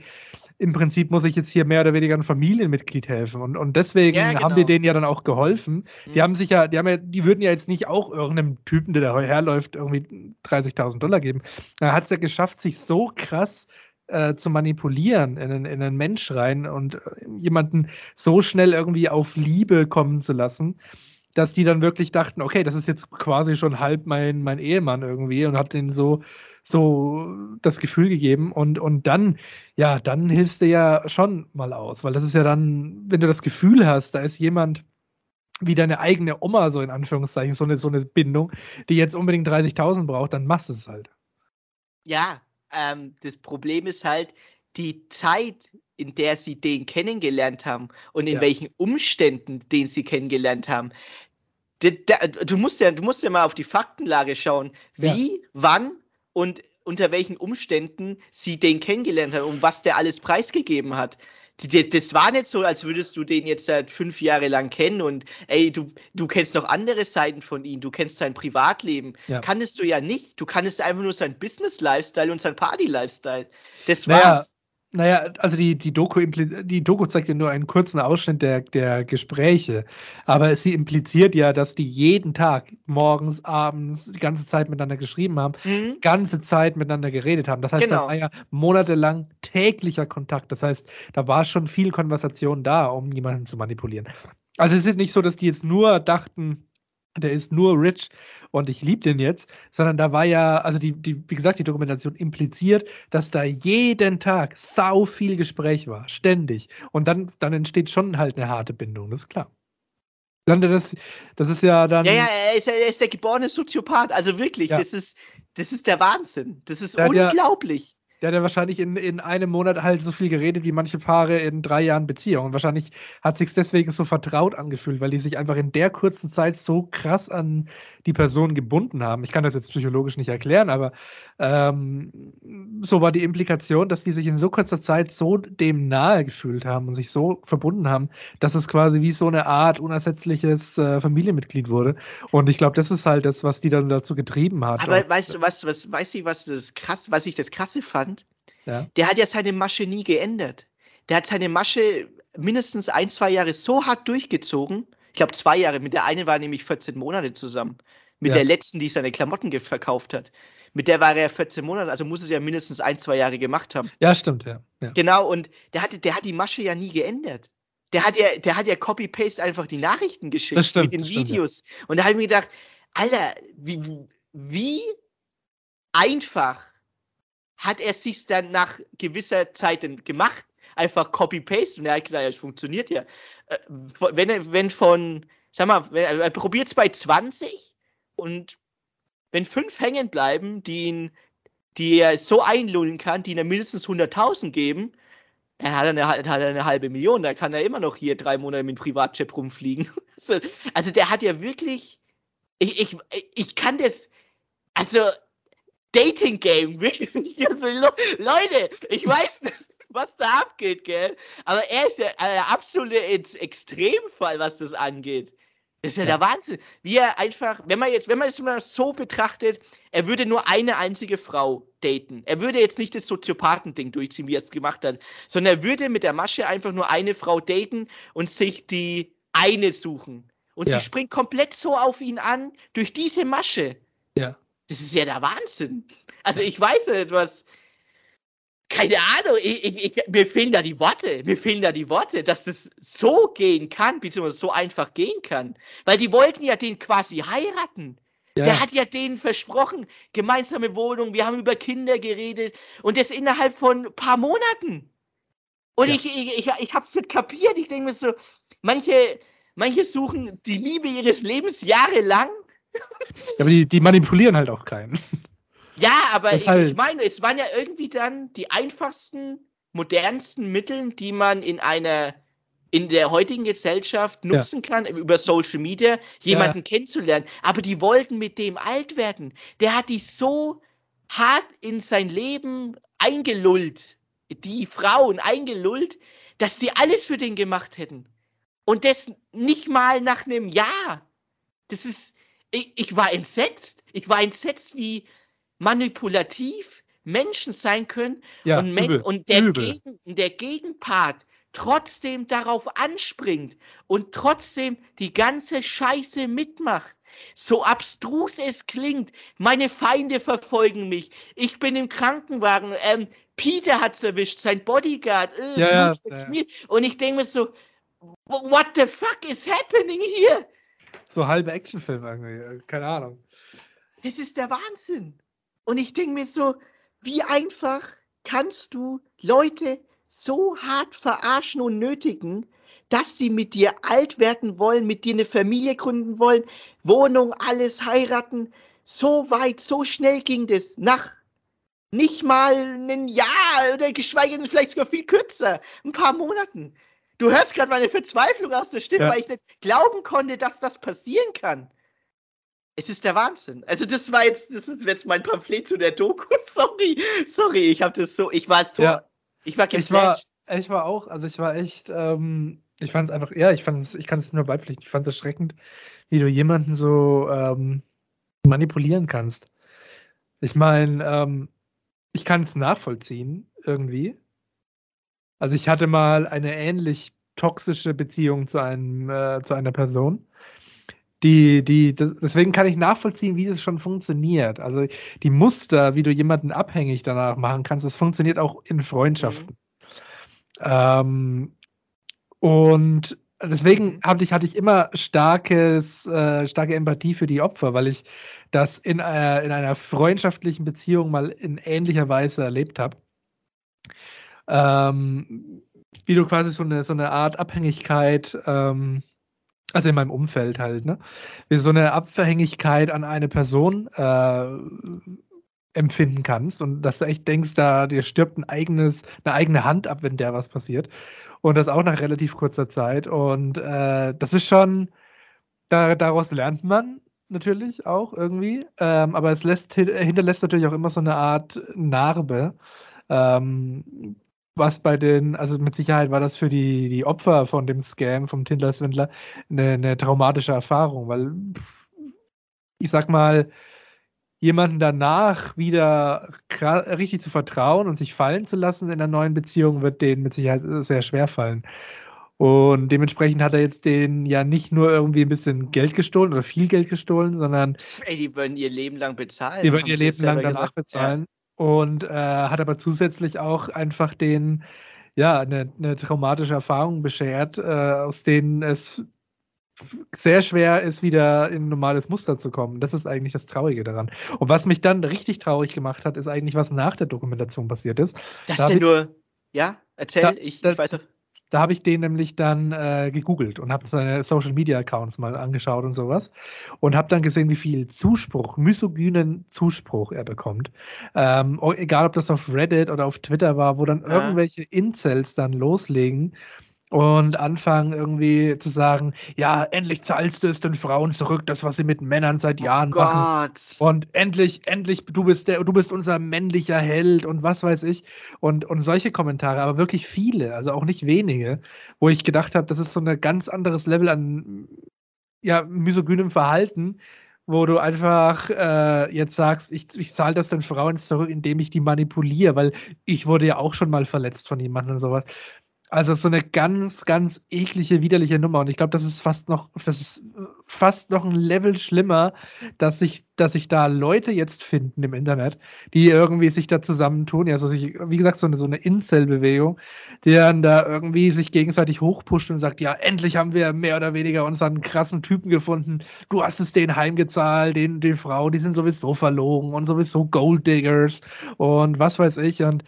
S1: im Prinzip muss ich jetzt hier mehr oder weniger ein Familienmitglied helfen. Und, und deswegen ja, genau. haben die denen ja dann auch geholfen. Mhm. Die haben sich ja, die haben ja, die würden ja jetzt nicht auch irgendeinem Typen, der da herläuft, irgendwie 30.000 Dollar geben. Er hat es ja geschafft, sich so krass äh, zu manipulieren in, in, in einen Mensch rein und äh, jemanden so schnell irgendwie auf Liebe kommen zu lassen dass die dann wirklich dachten, okay, das ist jetzt quasi schon halb mein, mein Ehemann irgendwie und hat denen so, so das Gefühl gegeben und, und dann, ja, dann hilfst du ja schon mal aus, weil das ist ja dann, wenn du das Gefühl hast, da ist jemand, wie deine eigene Oma, so in Anführungszeichen, so eine, so eine Bindung, die jetzt unbedingt 30.000 braucht, dann machst du es halt.
S2: Ja, ähm, das Problem ist halt, die Zeit, in der sie den kennengelernt haben und in ja. welchen Umständen den sie kennengelernt haben. Du musst, ja, du musst ja mal auf die Faktenlage schauen, wie, ja. wann und unter welchen Umständen sie den kennengelernt haben und was der alles preisgegeben hat. das war nicht so, als würdest du den jetzt seit fünf Jahre lang kennen und ey, du, du kennst noch andere Seiten von ihm, du kennst sein Privatleben. Ja. Kannst du ja nicht. Du kannst einfach nur sein Business-Lifestyle und sein Party-Lifestyle. Das war's.
S1: Naja, naja, also die, die, Doku, die Doku zeigt ja nur einen kurzen Ausschnitt der, der Gespräche, aber sie impliziert ja, dass die jeden Tag, morgens, abends, die ganze Zeit miteinander geschrieben haben, mhm. ganze Zeit miteinander geredet haben. Das heißt, genau. da war ja monatelang täglicher Kontakt. Das heißt, da war schon viel Konversation da, um jemanden zu manipulieren. Also es ist nicht so, dass die jetzt nur dachten, der ist nur rich und ich liebe den jetzt, sondern da war ja, also die, die, wie gesagt, die Dokumentation impliziert, dass da jeden Tag sau viel Gespräch war, ständig. Und dann, dann entsteht schon halt eine harte Bindung, das ist klar. Dann das, das ist ja dann.
S2: Ja, ja, er ist, er ist der geborene Soziopath. Also wirklich, ja. das ist, das ist der Wahnsinn. Das ist ja, unglaublich.
S1: Der hat ja wahrscheinlich in, in einem Monat halt so viel geredet wie manche Paare in drei Jahren Beziehung. Und wahrscheinlich hat sich deswegen so vertraut angefühlt, weil die sich einfach in der kurzen Zeit so krass an die Person gebunden haben. Ich kann das jetzt psychologisch nicht erklären, aber ähm, so war die Implikation, dass die sich in so kurzer Zeit so dem nahe gefühlt haben und sich so verbunden haben, dass es quasi wie so eine Art unersetzliches äh, Familienmitglied wurde. Und ich glaube, das ist halt das, was die dann dazu getrieben hat.
S2: Aber weißt du, was, was, weißt du, was das krass, was ich das krasse fand? Ja. Der hat ja seine Masche nie geändert. Der hat seine Masche mindestens ein, zwei Jahre so hart durchgezogen, ich glaube zwei Jahre. Mit der einen war nämlich 14 Monate zusammen. Mit ja. der letzten, die seine Klamotten verkauft hat. Mit der war er 14 Monate, also muss es ja mindestens ein, zwei Jahre gemacht haben.
S1: Ja, stimmt, ja. ja.
S2: Genau, und der hat, der hat die Masche ja nie geändert. Der hat ja, der hat ja Copy-Paste einfach die Nachrichten geschickt stimmt, mit den Videos. Stimmt, ja. Und da habe ich mir gedacht, Alter, wie, wie einfach hat er sich dann nach gewisser Zeit gemacht? Einfach Copy-Paste. Und er hat gesagt, es funktioniert ja. Äh, wenn, wenn von, sag mal, er probiert es bei 20 und wenn fünf hängen bleiben, die ihn, die er so einlullen kann, die ihm mindestens 100.000 geben, er hat eine, hat eine halbe Million, da kann er immer noch hier drei Monate mit Privatjet rumfliegen. Also der hat ja wirklich, ich, ich, ich kann das, also Dating Game, wirklich. Also, Leute, ich weiß nicht, was da abgeht, gell? Aber er ist ja der absolute Extremfall, was das angeht. Das ist ja, ja, der Wahnsinn. Wie er einfach, wenn man jetzt, wenn man es mal so betrachtet, er würde nur eine einzige Frau daten. Er würde jetzt nicht das Soziopathen-Ding durchziehen, wie er es gemacht hat, sondern er würde mit der Masche einfach nur eine Frau daten und sich die eine suchen. Und ja. sie springt komplett so auf ihn an durch diese Masche.
S1: Ja.
S2: Das ist ja der Wahnsinn. Also ich weiß nicht, was. Keine Ahnung, ich, ich, ich, mir fehlen da die Worte, mir fehlen da die Worte, dass das so gehen kann, beziehungsweise so einfach gehen kann. Weil die wollten ja den quasi heiraten. Ja. Der hat ja denen versprochen, gemeinsame Wohnung, wir haben über Kinder geredet und das innerhalb von ein paar Monaten. Und ja. ich, ich, ich, ich habe es nicht kapiert. Ich denke mir so, manche, manche suchen die Liebe ihres Lebens jahrelang
S1: ja, aber die, die manipulieren halt auch keinen.
S2: Ja, aber ich, halt ich meine, es waren ja irgendwie dann die einfachsten, modernsten Mittel, die man in einer in der heutigen Gesellschaft nutzen ja. kann, über Social Media, jemanden ja. kennenzulernen. Aber die wollten mit dem alt werden. Der hat die so hart in sein Leben eingelullt, die Frauen eingelullt, dass sie alles für den gemacht hätten. Und das nicht mal nach einem Jahr. Das ist, ich, ich war entsetzt. Ich war entsetzt, wie manipulativ Menschen sein können ja, und, übel, und der, Gegen, der Gegenpart trotzdem darauf anspringt und trotzdem die ganze Scheiße mitmacht. So abstrus es klingt, meine Feinde verfolgen mich. Ich bin im Krankenwagen. Ähm, Peter hat's erwischt, sein Bodyguard. Äh, ja, ja. Und ich denke mir so, what the fuck is happening here?
S1: So halbe Actionfilme irgendwie, äh, keine Ahnung.
S2: Das ist der Wahnsinn. Und ich denke mir so, wie einfach kannst du Leute so hart verarschen und nötigen, dass sie mit dir alt werden wollen, mit dir eine Familie gründen wollen, Wohnung, alles heiraten. So weit, so schnell ging das. Nach nicht mal ein Jahr oder geschweige denn vielleicht sogar viel kürzer, ein paar Monaten. Du hörst gerade meine Verzweiflung aus der Stimme, ja. weil ich nicht glauben konnte, dass das passieren kann. Es ist der Wahnsinn. Also das war jetzt, das ist jetzt mein Pamphlet zu der Doku. Sorry, sorry, ich habe das so, ich war so, ja. ich war
S1: geflasht. Ich war auch, also ich war echt, ähm, ich fand es einfach, ja, ich fand es, ich kann es nur beipflichten, ich fand es erschreckend, wie du jemanden so ähm, manipulieren kannst. Ich meine, ähm, ich kann es nachvollziehen, irgendwie. Also ich hatte mal eine ähnlich toxische Beziehung zu einem, äh, zu einer Person. Die, die, das, deswegen kann ich nachvollziehen, wie das schon funktioniert. Also die Muster, wie du jemanden abhängig danach machen kannst, das funktioniert auch in Freundschaften. Mhm. Ähm, und deswegen hatte ich, hatte ich immer starkes, äh, starke Empathie für die Opfer, weil ich das in, äh, in einer freundschaftlichen Beziehung mal in ähnlicher Weise erlebt habe. Ähm, wie du quasi so eine, so eine Art Abhängigkeit, ähm, also in meinem Umfeld halt, ne? Wie so eine Abhängigkeit an eine Person äh, empfinden kannst und dass du echt denkst, da dir stirbt ein eigenes, eine eigene Hand ab, wenn der was passiert. Und das auch nach relativ kurzer Zeit. Und äh, das ist schon, da, daraus lernt man natürlich auch irgendwie. Ähm, aber es lässt, hinterlässt natürlich auch immer so eine Art Narbe. Ähm, was bei den, also mit Sicherheit war das für die, die Opfer von dem Scam, vom Tinder-Swindler, eine, eine traumatische Erfahrung, weil ich sag mal, jemanden danach wieder richtig zu vertrauen und sich fallen zu lassen in einer neuen Beziehung, wird denen mit Sicherheit sehr schwer fallen. Und dementsprechend hat er jetzt den ja nicht nur irgendwie ein bisschen Geld gestohlen oder viel Geld gestohlen, sondern.
S2: Ey, die würden ihr Leben lang bezahlen.
S1: Die würden ihr Leben lang danach gesagt. bezahlen. Ja. Und äh, hat aber zusätzlich auch einfach den, ja, eine, eine traumatische Erfahrung beschert, äh, aus denen es sehr schwer ist, wieder in ein normales Muster zu kommen. Das ist eigentlich das Traurige daran. Und was mich dann richtig traurig gemacht hat, ist eigentlich, was nach der Dokumentation passiert ist.
S2: Das da ist ja nur, ja, erzähl,
S1: da,
S2: ich,
S1: da, ich weiß noch. Da habe ich den nämlich dann äh, gegoogelt und habe seine Social Media Accounts mal angeschaut und sowas und habe dann gesehen, wie viel Zuspruch, misogynen Zuspruch er bekommt. Ähm, egal, ob das auf Reddit oder auf Twitter war, wo dann ja. irgendwelche Incels dann loslegen und anfangen irgendwie zu sagen, ja, endlich zahlst du es den Frauen zurück, das, was sie mit Männern seit oh Jahren oh machen. Und endlich, endlich, du bist der, du bist unser männlicher Held und was weiß ich. Und, und solche Kommentare, aber wirklich viele, also auch nicht wenige, wo ich gedacht habe, das ist so ein ganz anderes Level an ja, misogynem Verhalten, wo du einfach äh, jetzt sagst, ich, ich zahle das den Frauen zurück, indem ich die manipuliere, weil ich wurde ja auch schon mal verletzt von jemandem und sowas. Also so eine ganz, ganz eklige, widerliche Nummer. Und ich glaube, das ist fast noch, das ist fast noch ein Level schlimmer, dass sich, dass sich da Leute jetzt finden im Internet, die irgendwie sich da zusammentun. Ja, also sich, wie gesagt, so eine, so eine Incel-Bewegung, die dann da irgendwie sich gegenseitig hochpusht und sagt, ja, endlich haben wir mehr oder weniger unseren krassen Typen gefunden. Du hast es denen heimgezahlt, den, den Frauen, die sind sowieso verlogen und sowieso Golddiggers und was weiß ich. Und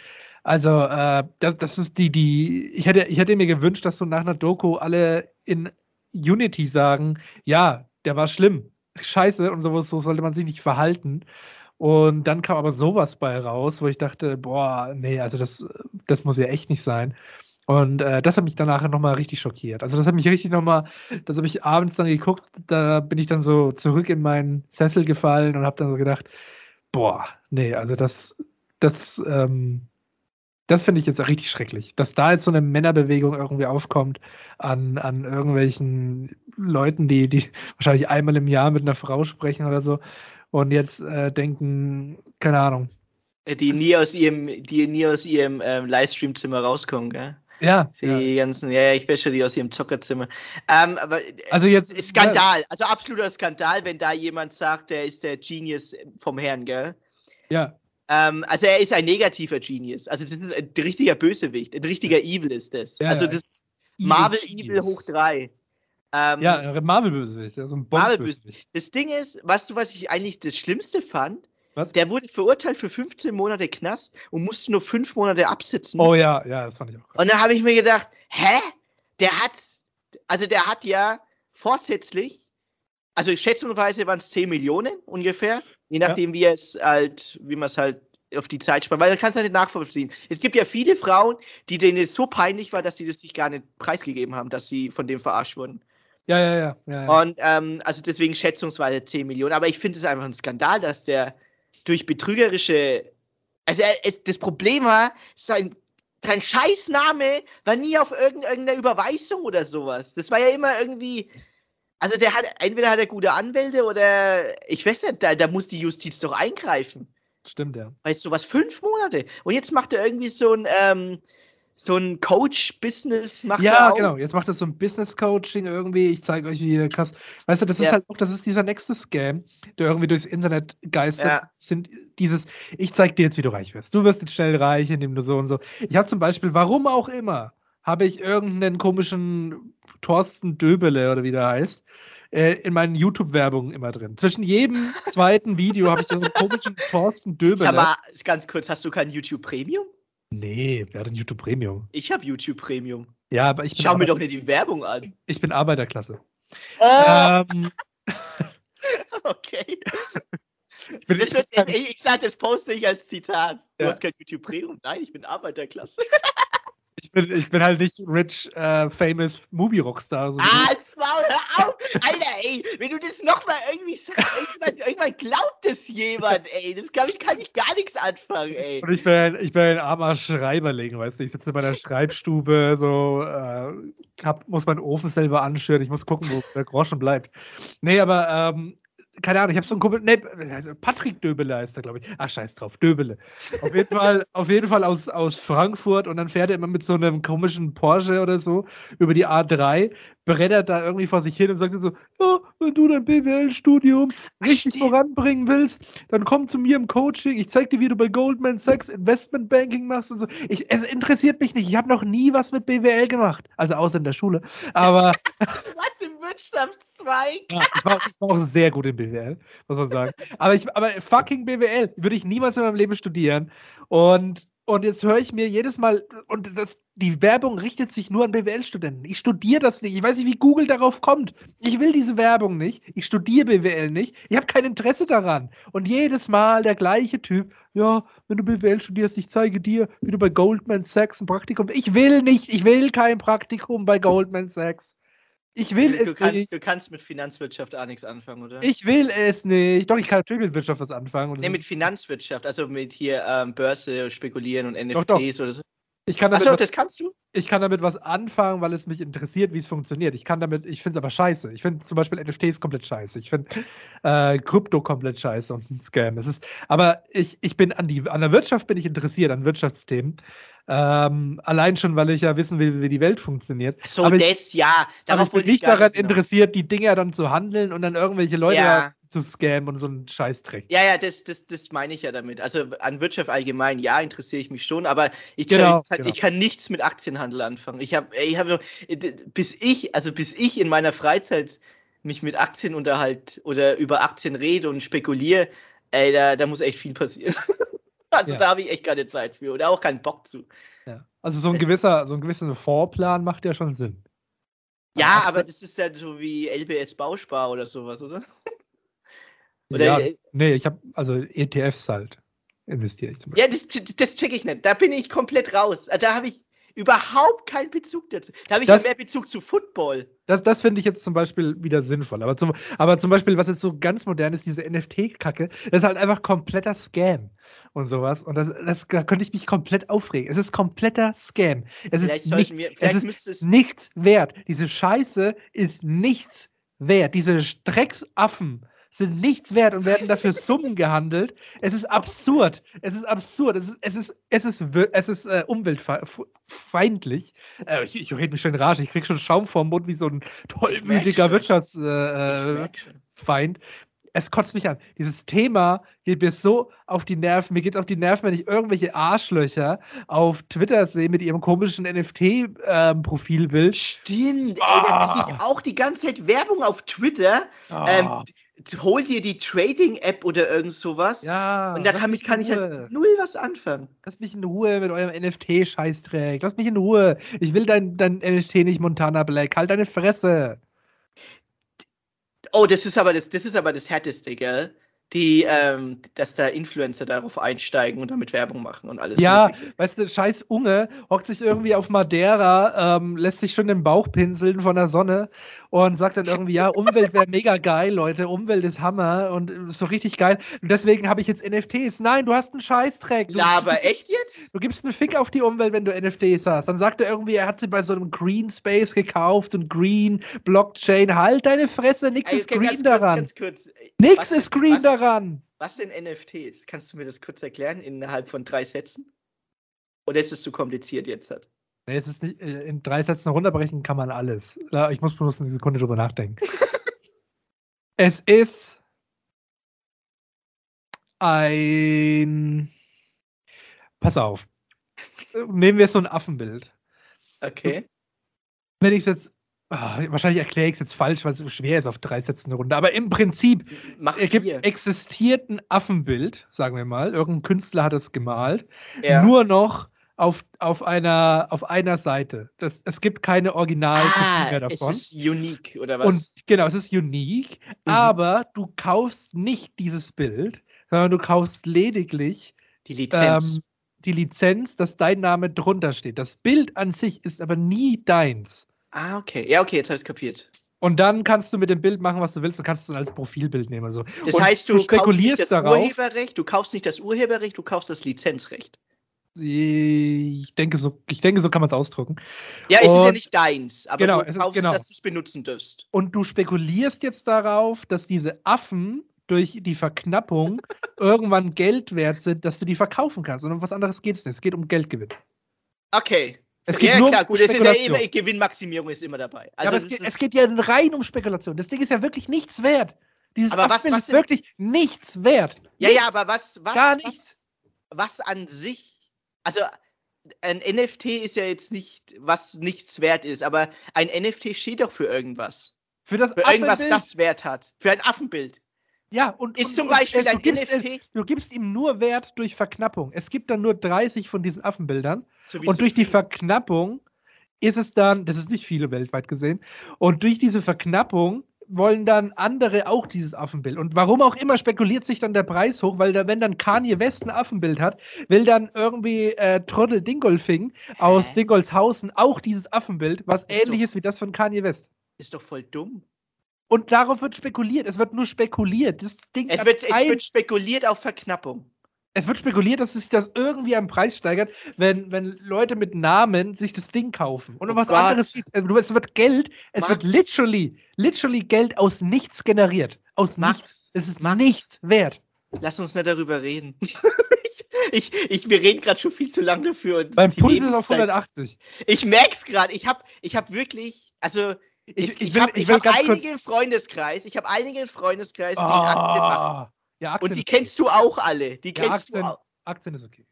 S1: also, äh, das, das, ist die, die, ich hätte, ich hätte mir gewünscht, dass so nach einer Doku alle in Unity sagen, ja, der war schlimm, scheiße und sowas, so sollte man sich nicht verhalten. Und dann kam aber sowas bei raus, wo ich dachte, boah, nee, also das, das muss ja echt nicht sein. Und äh, das hat mich danach nochmal richtig schockiert. Also das hat mich richtig nochmal, das habe ich abends dann geguckt, da bin ich dann so zurück in meinen Sessel gefallen und habe dann so gedacht, boah, nee, also das, das, ähm, das finde ich jetzt richtig schrecklich, dass da jetzt so eine Männerbewegung irgendwie aufkommt an, an irgendwelchen Leuten, die, die wahrscheinlich einmal im Jahr mit einer Frau sprechen oder so und jetzt äh, denken, keine Ahnung.
S2: Die nie aus ihrem, die nie aus ihrem ähm, Livestream-Zimmer rauskommen, gell?
S1: Ja.
S2: Die
S1: ja.
S2: ganzen, ja, ja, ich wäsche die aus ihrem Zockerzimmer. Ähm, aber
S1: also jetzt
S2: Skandal, ja. also absoluter Skandal, wenn da jemand sagt, der ist der Genius vom Herrn, gell?
S1: Ja.
S2: Ähm, also er ist ein negativer Genius. Also ein, richtiger Bösewicht, ein richtiger Evil ist das. Ja, also das Marvel Evil hoch drei.
S1: Ähm, ja, Marvel-Bösewicht, also ein Marvel-Bösewicht.
S2: Das Ding ist, weißt du, was ich eigentlich das Schlimmste fand?
S1: Was?
S2: Der wurde verurteilt für 15 Monate Knast und musste nur 5 Monate absitzen.
S1: Oh ja, ja, das fand ich auch
S2: krass. Und dann habe ich mir gedacht, hä? Der hat, also der hat ja vorsätzlich, also schätzungsweise waren es 10 Millionen ungefähr, Je nachdem, ja. wie es halt, wie man es halt auf die Zeit spart, weil dann kannst du halt nicht nachvollziehen. Es gibt ja viele Frauen, die denen es so peinlich war, dass sie das sich gar nicht preisgegeben haben, dass sie von dem verarscht wurden.
S1: Ja, ja, ja. ja, ja.
S2: Und ähm, also deswegen schätzungsweise 10 Millionen. Aber ich finde es einfach ein Skandal, dass der durch betrügerische, also er, es, das Problem war, sein, Dein Scheißname war nie auf irgendeiner Überweisung oder sowas. Das war ja immer irgendwie. Also der hat, entweder hat er gute Anwälte oder ich weiß nicht, da, da muss die Justiz doch eingreifen.
S1: Stimmt, ja.
S2: Weißt du was, fünf Monate. Und jetzt macht er irgendwie so ein, ähm, so ein Coach-Business macht
S1: Ja, genau. Jetzt macht er so ein Business-Coaching irgendwie. Ich zeige euch, wie krass. Weißt du, das
S2: Ja.
S1: ist halt auch, das ist dieser nächste Scam, der irgendwie durchs Internet geistert.
S2: Ja.
S1: Sind dieses, ich zeig dir jetzt, wie du reich wirst. Du wirst jetzt schnell reich, indem du so und so. Ich habe zum Beispiel, warum auch immer, habe ich irgendeinen komischen Thorsten Döbele oder wie der heißt, äh, in meinen YouTube-Werbungen immer drin. Zwischen jedem zweiten Video habe ich so einen komischen Thorsten Döbele.
S2: Sag mal, ganz kurz, hast du kein YouTube Premium?
S1: Nee, wer hat denn YouTube Premium?
S2: Ich habe YouTube Premium.
S1: Ja, aber ich
S2: Schau mir doch nicht die Werbung an.
S1: ich bin Arbeiterklasse.
S2: Oh,
S1: Ähm,
S2: okay.
S1: ich bin,
S2: Das wird, ich, ich sag, das poste ich als Zitat. Du
S1: Ja.
S2: hast kein YouTube Premium. Nein, ich bin Arbeiterklasse.
S1: ich, bin, ich bin halt nicht rich, äh, famous Movie Rockstar. So
S2: Ah, als Maul, hör auf! Alter, ey, wenn du das nochmal irgendwie sagst, irgendwann, irgendwann glaubt das jemand, ey. Das kann ich, kann ich gar nichts anfangen, ey.
S1: Und ich bin, ich bin ein armer Schreiberling, weißt du. Ich sitze in meiner Schreibstube, so, äh, hab, muss meinen Ofen selber anschüren. Ich muss gucken, wo der Groschen bleibt. Nee, aber, ähm, keine Ahnung, ich habe so einen Kumpel, nee, also Patrick Döbele heißt er, glaube ich. Ach, scheiß drauf, Döbele. Auf jeden Fall, auf jeden Fall aus, aus Frankfurt und dann fährt er immer mit so einem komischen Porsche oder so über die A3, brettert da irgendwie vor sich hin und sagt dann so, ja, wenn du dein BWL-Studium richtig voranbringen willst, dann komm zu mir im Coaching, ich zeig dir, wie du bei Goldman Sachs Investment Banking machst und so. Ich, es interessiert mich nicht, ich habe noch nie was mit BWL gemacht, also außer in der Schule, aber
S2: Was im Wirtschaftszweig?
S1: ja, ich, war, ich war auch sehr gut in BWL, muss man sagen. Aber, ich, aber fucking BWL würde ich niemals in meinem Leben studieren. Und, und jetzt höre ich mir jedes Mal, und das, die Werbung richtet sich nur an BWL-Studenten. Ich studiere das nicht. Ich weiß nicht, wie Google darauf kommt. Ich will diese Werbung nicht. Ich studiere BWL nicht. Ich habe kein Interesse daran. Und jedes Mal der gleiche Typ. Ja, wenn du BWL studierst, ich zeige dir, wie du bei Goldman Sachs ein Praktikum. Ich will nicht. Ich will kein Praktikum bei Goldman Sachs. Ich will
S2: Du
S1: es nicht.
S2: kannst, du kannst mit Finanzwirtschaft auch nichts anfangen, oder?
S1: Ich will es nicht. Doch, ich kann natürlich mit Wirtschaft was anfangen.
S2: Nee, mit Finanzwirtschaft, also mit hier ähm, Börse spekulieren und
S1: Doch, doch.
S2: NFTs oder so.
S1: Ich, kann damit
S2: Achso,
S1: was,
S2: das kannst du?
S1: ich kann damit was anfangen, weil es mich interessiert, wie es funktioniert. Ich kann damit, ich finde es aber scheiße. Ich finde zum Beispiel NFTs komplett scheiße. Ich finde äh, Krypto komplett scheiße und ein Scam. Es ist, aber ich, ich bin an die, an der Wirtschaft bin ich interessiert, an Wirtschaftsthemen. Ähm, allein schon, weil ich ja wissen will, wie die Welt funktioniert.
S2: So,
S1: aber ich,
S2: das, ja.
S1: aber
S2: Darauf
S1: ich bin
S2: ich
S1: nicht daran
S2: hinaus.
S1: interessiert, die Dinger dann zu handeln und dann irgendwelche Leute
S2: Ja.
S1: Zu scammen und so einen Scheißdreck.
S2: Ja, ja, das, das, das meine ich ja damit. Also an Wirtschaft allgemein, ja, interessiere ich mich schon, aber ich,
S1: Genau,
S2: ich, kann,
S1: genau.
S2: ich kann nichts mit Aktienhandel anfangen. Ich habe, ich habe, bis ich, also bis ich in meiner Freizeit mich mit Aktien unterhalte oder über Aktien rede und spekuliere, ey, da, da muss echt viel passieren. Also
S1: Ja.
S2: da habe ich echt keine Zeit für oder auch keinen Bock zu.
S1: Ja. Also so ein gewisser, so ein gewisser Vorplan macht ja schon Sinn.
S2: Ja, aber das ist ja so wie LBS Bauspar oder sowas, oder? Oder-
S1: ja, nee, ich habe also ETFs halt investiere ich zum Beispiel.
S2: Ja, das, das check ich nicht. Da bin ich komplett raus. Da habe ich überhaupt keinen Bezug dazu. Da habe ich
S1: Das-
S2: ja mehr Bezug zu Football.
S1: Das, das finde ich jetzt zum Beispiel wieder sinnvoll. Aber zum, aber zum Beispiel, was jetzt so ganz modern ist, diese NFT-Kacke, das ist halt einfach kompletter Scam und sowas. Und das, das, da könnte ich mich komplett aufregen. Es ist kompletter Scam. Es
S2: Vielleicht
S1: ist, nichts,
S2: wir,
S1: es ist
S2: es.
S1: nichts wert. Diese Scheiße ist nichts wert. Diese Drecksaffen sind nichts wert und werden dafür Summen gehandelt. Es ist absurd. Es ist absurd. Es ist, es ist, es ist, es ist äh, umweltfeindlich. Äh, ich, ich rede mich schon in Rage. Ich krieg schon Schaum vorm Mund wie so ein tollwütiger
S2: schon.
S1: Wirtschaftsfeind. Äh. Feind. es kotzt mich an. Dieses Thema geht mir so auf die Nerven. Mir geht auf die Nerven, wenn ich irgendwelche Arschlöcher auf Twitter sehe mit ihrem komischen NFT-Profilbild.
S2: Stimmt, ey,
S1: Ah.
S2: da krieg ich auch die ganze Zeit Werbung auf Twitter. Ähm,
S1: Ah,
S2: d- hol dir die Trading-App oder irgend sowas.
S1: ja.
S2: Und damit kann ich halt null was anfangen.
S1: Lass mich in Ruhe mit eurem NFT-Scheißdreck. Lass mich in Ruhe. Ich will dein, dein NFT nicht Montana Black. Halt deine Fresse.
S2: Oh, das ist aber das, das ist aber das härteste, gell? Die, ähm, dass da Influencer darauf einsteigen und damit Werbung machen und alles.
S1: Ja, mögliche. weißt du, scheiß Unge hockt sich irgendwie auf Madeira, ähm, lässt sich schon den Bauch pinseln von der Sonne und sagt dann irgendwie, ja, Umwelt wäre mega geil, Leute, Umwelt ist Hammer und so richtig geil. Und deswegen habe ich jetzt NFTs. Nein, du hast einen Scheißdreck.
S2: ja, aber echt jetzt?
S1: Du gibst einen Fick auf die Umwelt, wenn du NFTs hast. Dann sagt er irgendwie, er hat sie bei so einem Green Space gekauft und Green Blockchain. Halt deine Fresse, nix okay, ist green ganz daran. Ganz kurz. Nix was, ist green was, daran.
S2: Was sind NFTs? Kannst du mir das kurz erklären innerhalb von drei Sätzen? Oder ist es zu kompliziert jetzt? Hat?
S1: Nee, es ist nicht, äh, in drei Sätzen runterbrechen kann man alles. Ich muss bloß eine Sekunde drüber nachdenken. es ist ein. Pass auf. Nehmen wir so ein Affenbild.
S2: Okay.
S1: Wenn ich es jetzt wahrscheinlich erkläre ich es jetzt falsch, weil es so schwer ist auf drei Sätzen eine Runde. Aber im Prinzip Mach äh, gibt, existiert ein Affenbild, sagen wir mal. Irgendein Künstler hat es gemalt. Ja. Nur noch auf, auf, einer, auf einer Seite. Das, es gibt keine original
S2: ah, mehr davon. Es ist unique, oder was?
S1: Und genau, es ist unique, mhm. aber du kaufst nicht dieses Bild, sondern du kaufst lediglich
S2: die Lizenz. Ähm,
S1: die Lizenz, dass dein Name drunter steht. Das Bild an sich ist aber nie deins.
S2: Ah, okay. Ja, okay, jetzt habe ich kapiert.
S1: Und dann kannst du mit dem Bild machen, was du willst. Du kannst es dann als Profilbild nehmen. Also.
S2: Das und heißt, du, du spekulierst kaufst nicht das darauf. Urheberrecht, du kaufst nicht das Urheberrecht, du kaufst das Lizenzrecht.
S1: Ich denke, so, ich denke, so kann man es ausdrücken.
S2: Ja, es und, ist ja nicht deins, aber
S1: genau,
S2: du kaufst,
S1: genau.
S2: dass du es benutzen dürst.
S1: Und du spekulierst jetzt darauf, dass diese Affen durch die Verknappung irgendwann Geld wert sind, dass du die verkaufen kannst. Und um was anderes geht es nicht. Es geht um Geldgewinn.
S2: Okay, es geht ja, nur klar, um gut, Spekulation. Ja immer, Gewinnmaximierung ist immer dabei.
S1: Also ja, aber es geht, es geht, ja rein um Spekulation. Das Ding ist ja wirklich nichts wert. Dieses aber was, was ist wirklich nichts wert.
S2: Ja,
S1: nichts.
S2: ja, aber was, was,
S1: Gar nichts.
S2: Was, was an sich, also ein NFT ist ja jetzt nicht, was nichts wert ist, aber ein NFT steht doch für irgendwas.
S1: Für das
S2: Für irgendwas, das Wert hat. Für ein Affenbild.
S1: Ja, und,
S2: ist
S1: und,
S2: zum Beispiel
S1: und,
S2: ein gibst,
S1: NFT. Du gibst ihm nur Wert durch Verknappung. Es gibt dann nur 30 von diesen Affenbildern. Und durch die Verknappung ist es dann, das ist nicht viele weltweit gesehen, und durch diese Verknappung wollen dann andere auch dieses Affenbild. Und warum auch immer spekuliert sich dann der Preis hoch, weil da, wenn dann Kanye West ein Affenbild hat, will dann irgendwie äh, Trottel Dingolfing aus Dingolshausen auch dieses Affenbild, was ist ähnlich ist wie das von Kanye West.
S2: Ist doch voll dumm.
S1: Und darauf wird spekuliert. Es wird nur spekuliert. Das Ding
S2: es, wird, es wird spekuliert auf Verknappung.
S1: Es wird spekuliert, dass sich das irgendwie am Preis steigert, wenn, wenn Leute mit Namen sich das Ding kaufen. Und oh was Gott. anderes, also es wird Geld, es Max. wird literally, literally Geld aus nichts generiert. Aus Max. nichts. Es ist Max. nichts wert.
S2: Lass uns nicht darüber reden. ich, ich, wir reden gerade schon viel zu lange dafür.
S1: Beim Puls ist auf 180.
S2: Ich merk's gerade. Ich habe ich hab wirklich, also ich, ich, ich, ich, habe hab einige im Freundeskreis, ich habe einige im Freundeskreis, die oh, Aktien machen. Ja, Aktien Und die kennst okay. du auch alle. Die kennst
S1: Aktien,
S2: du auch.
S1: Aktien ist okay.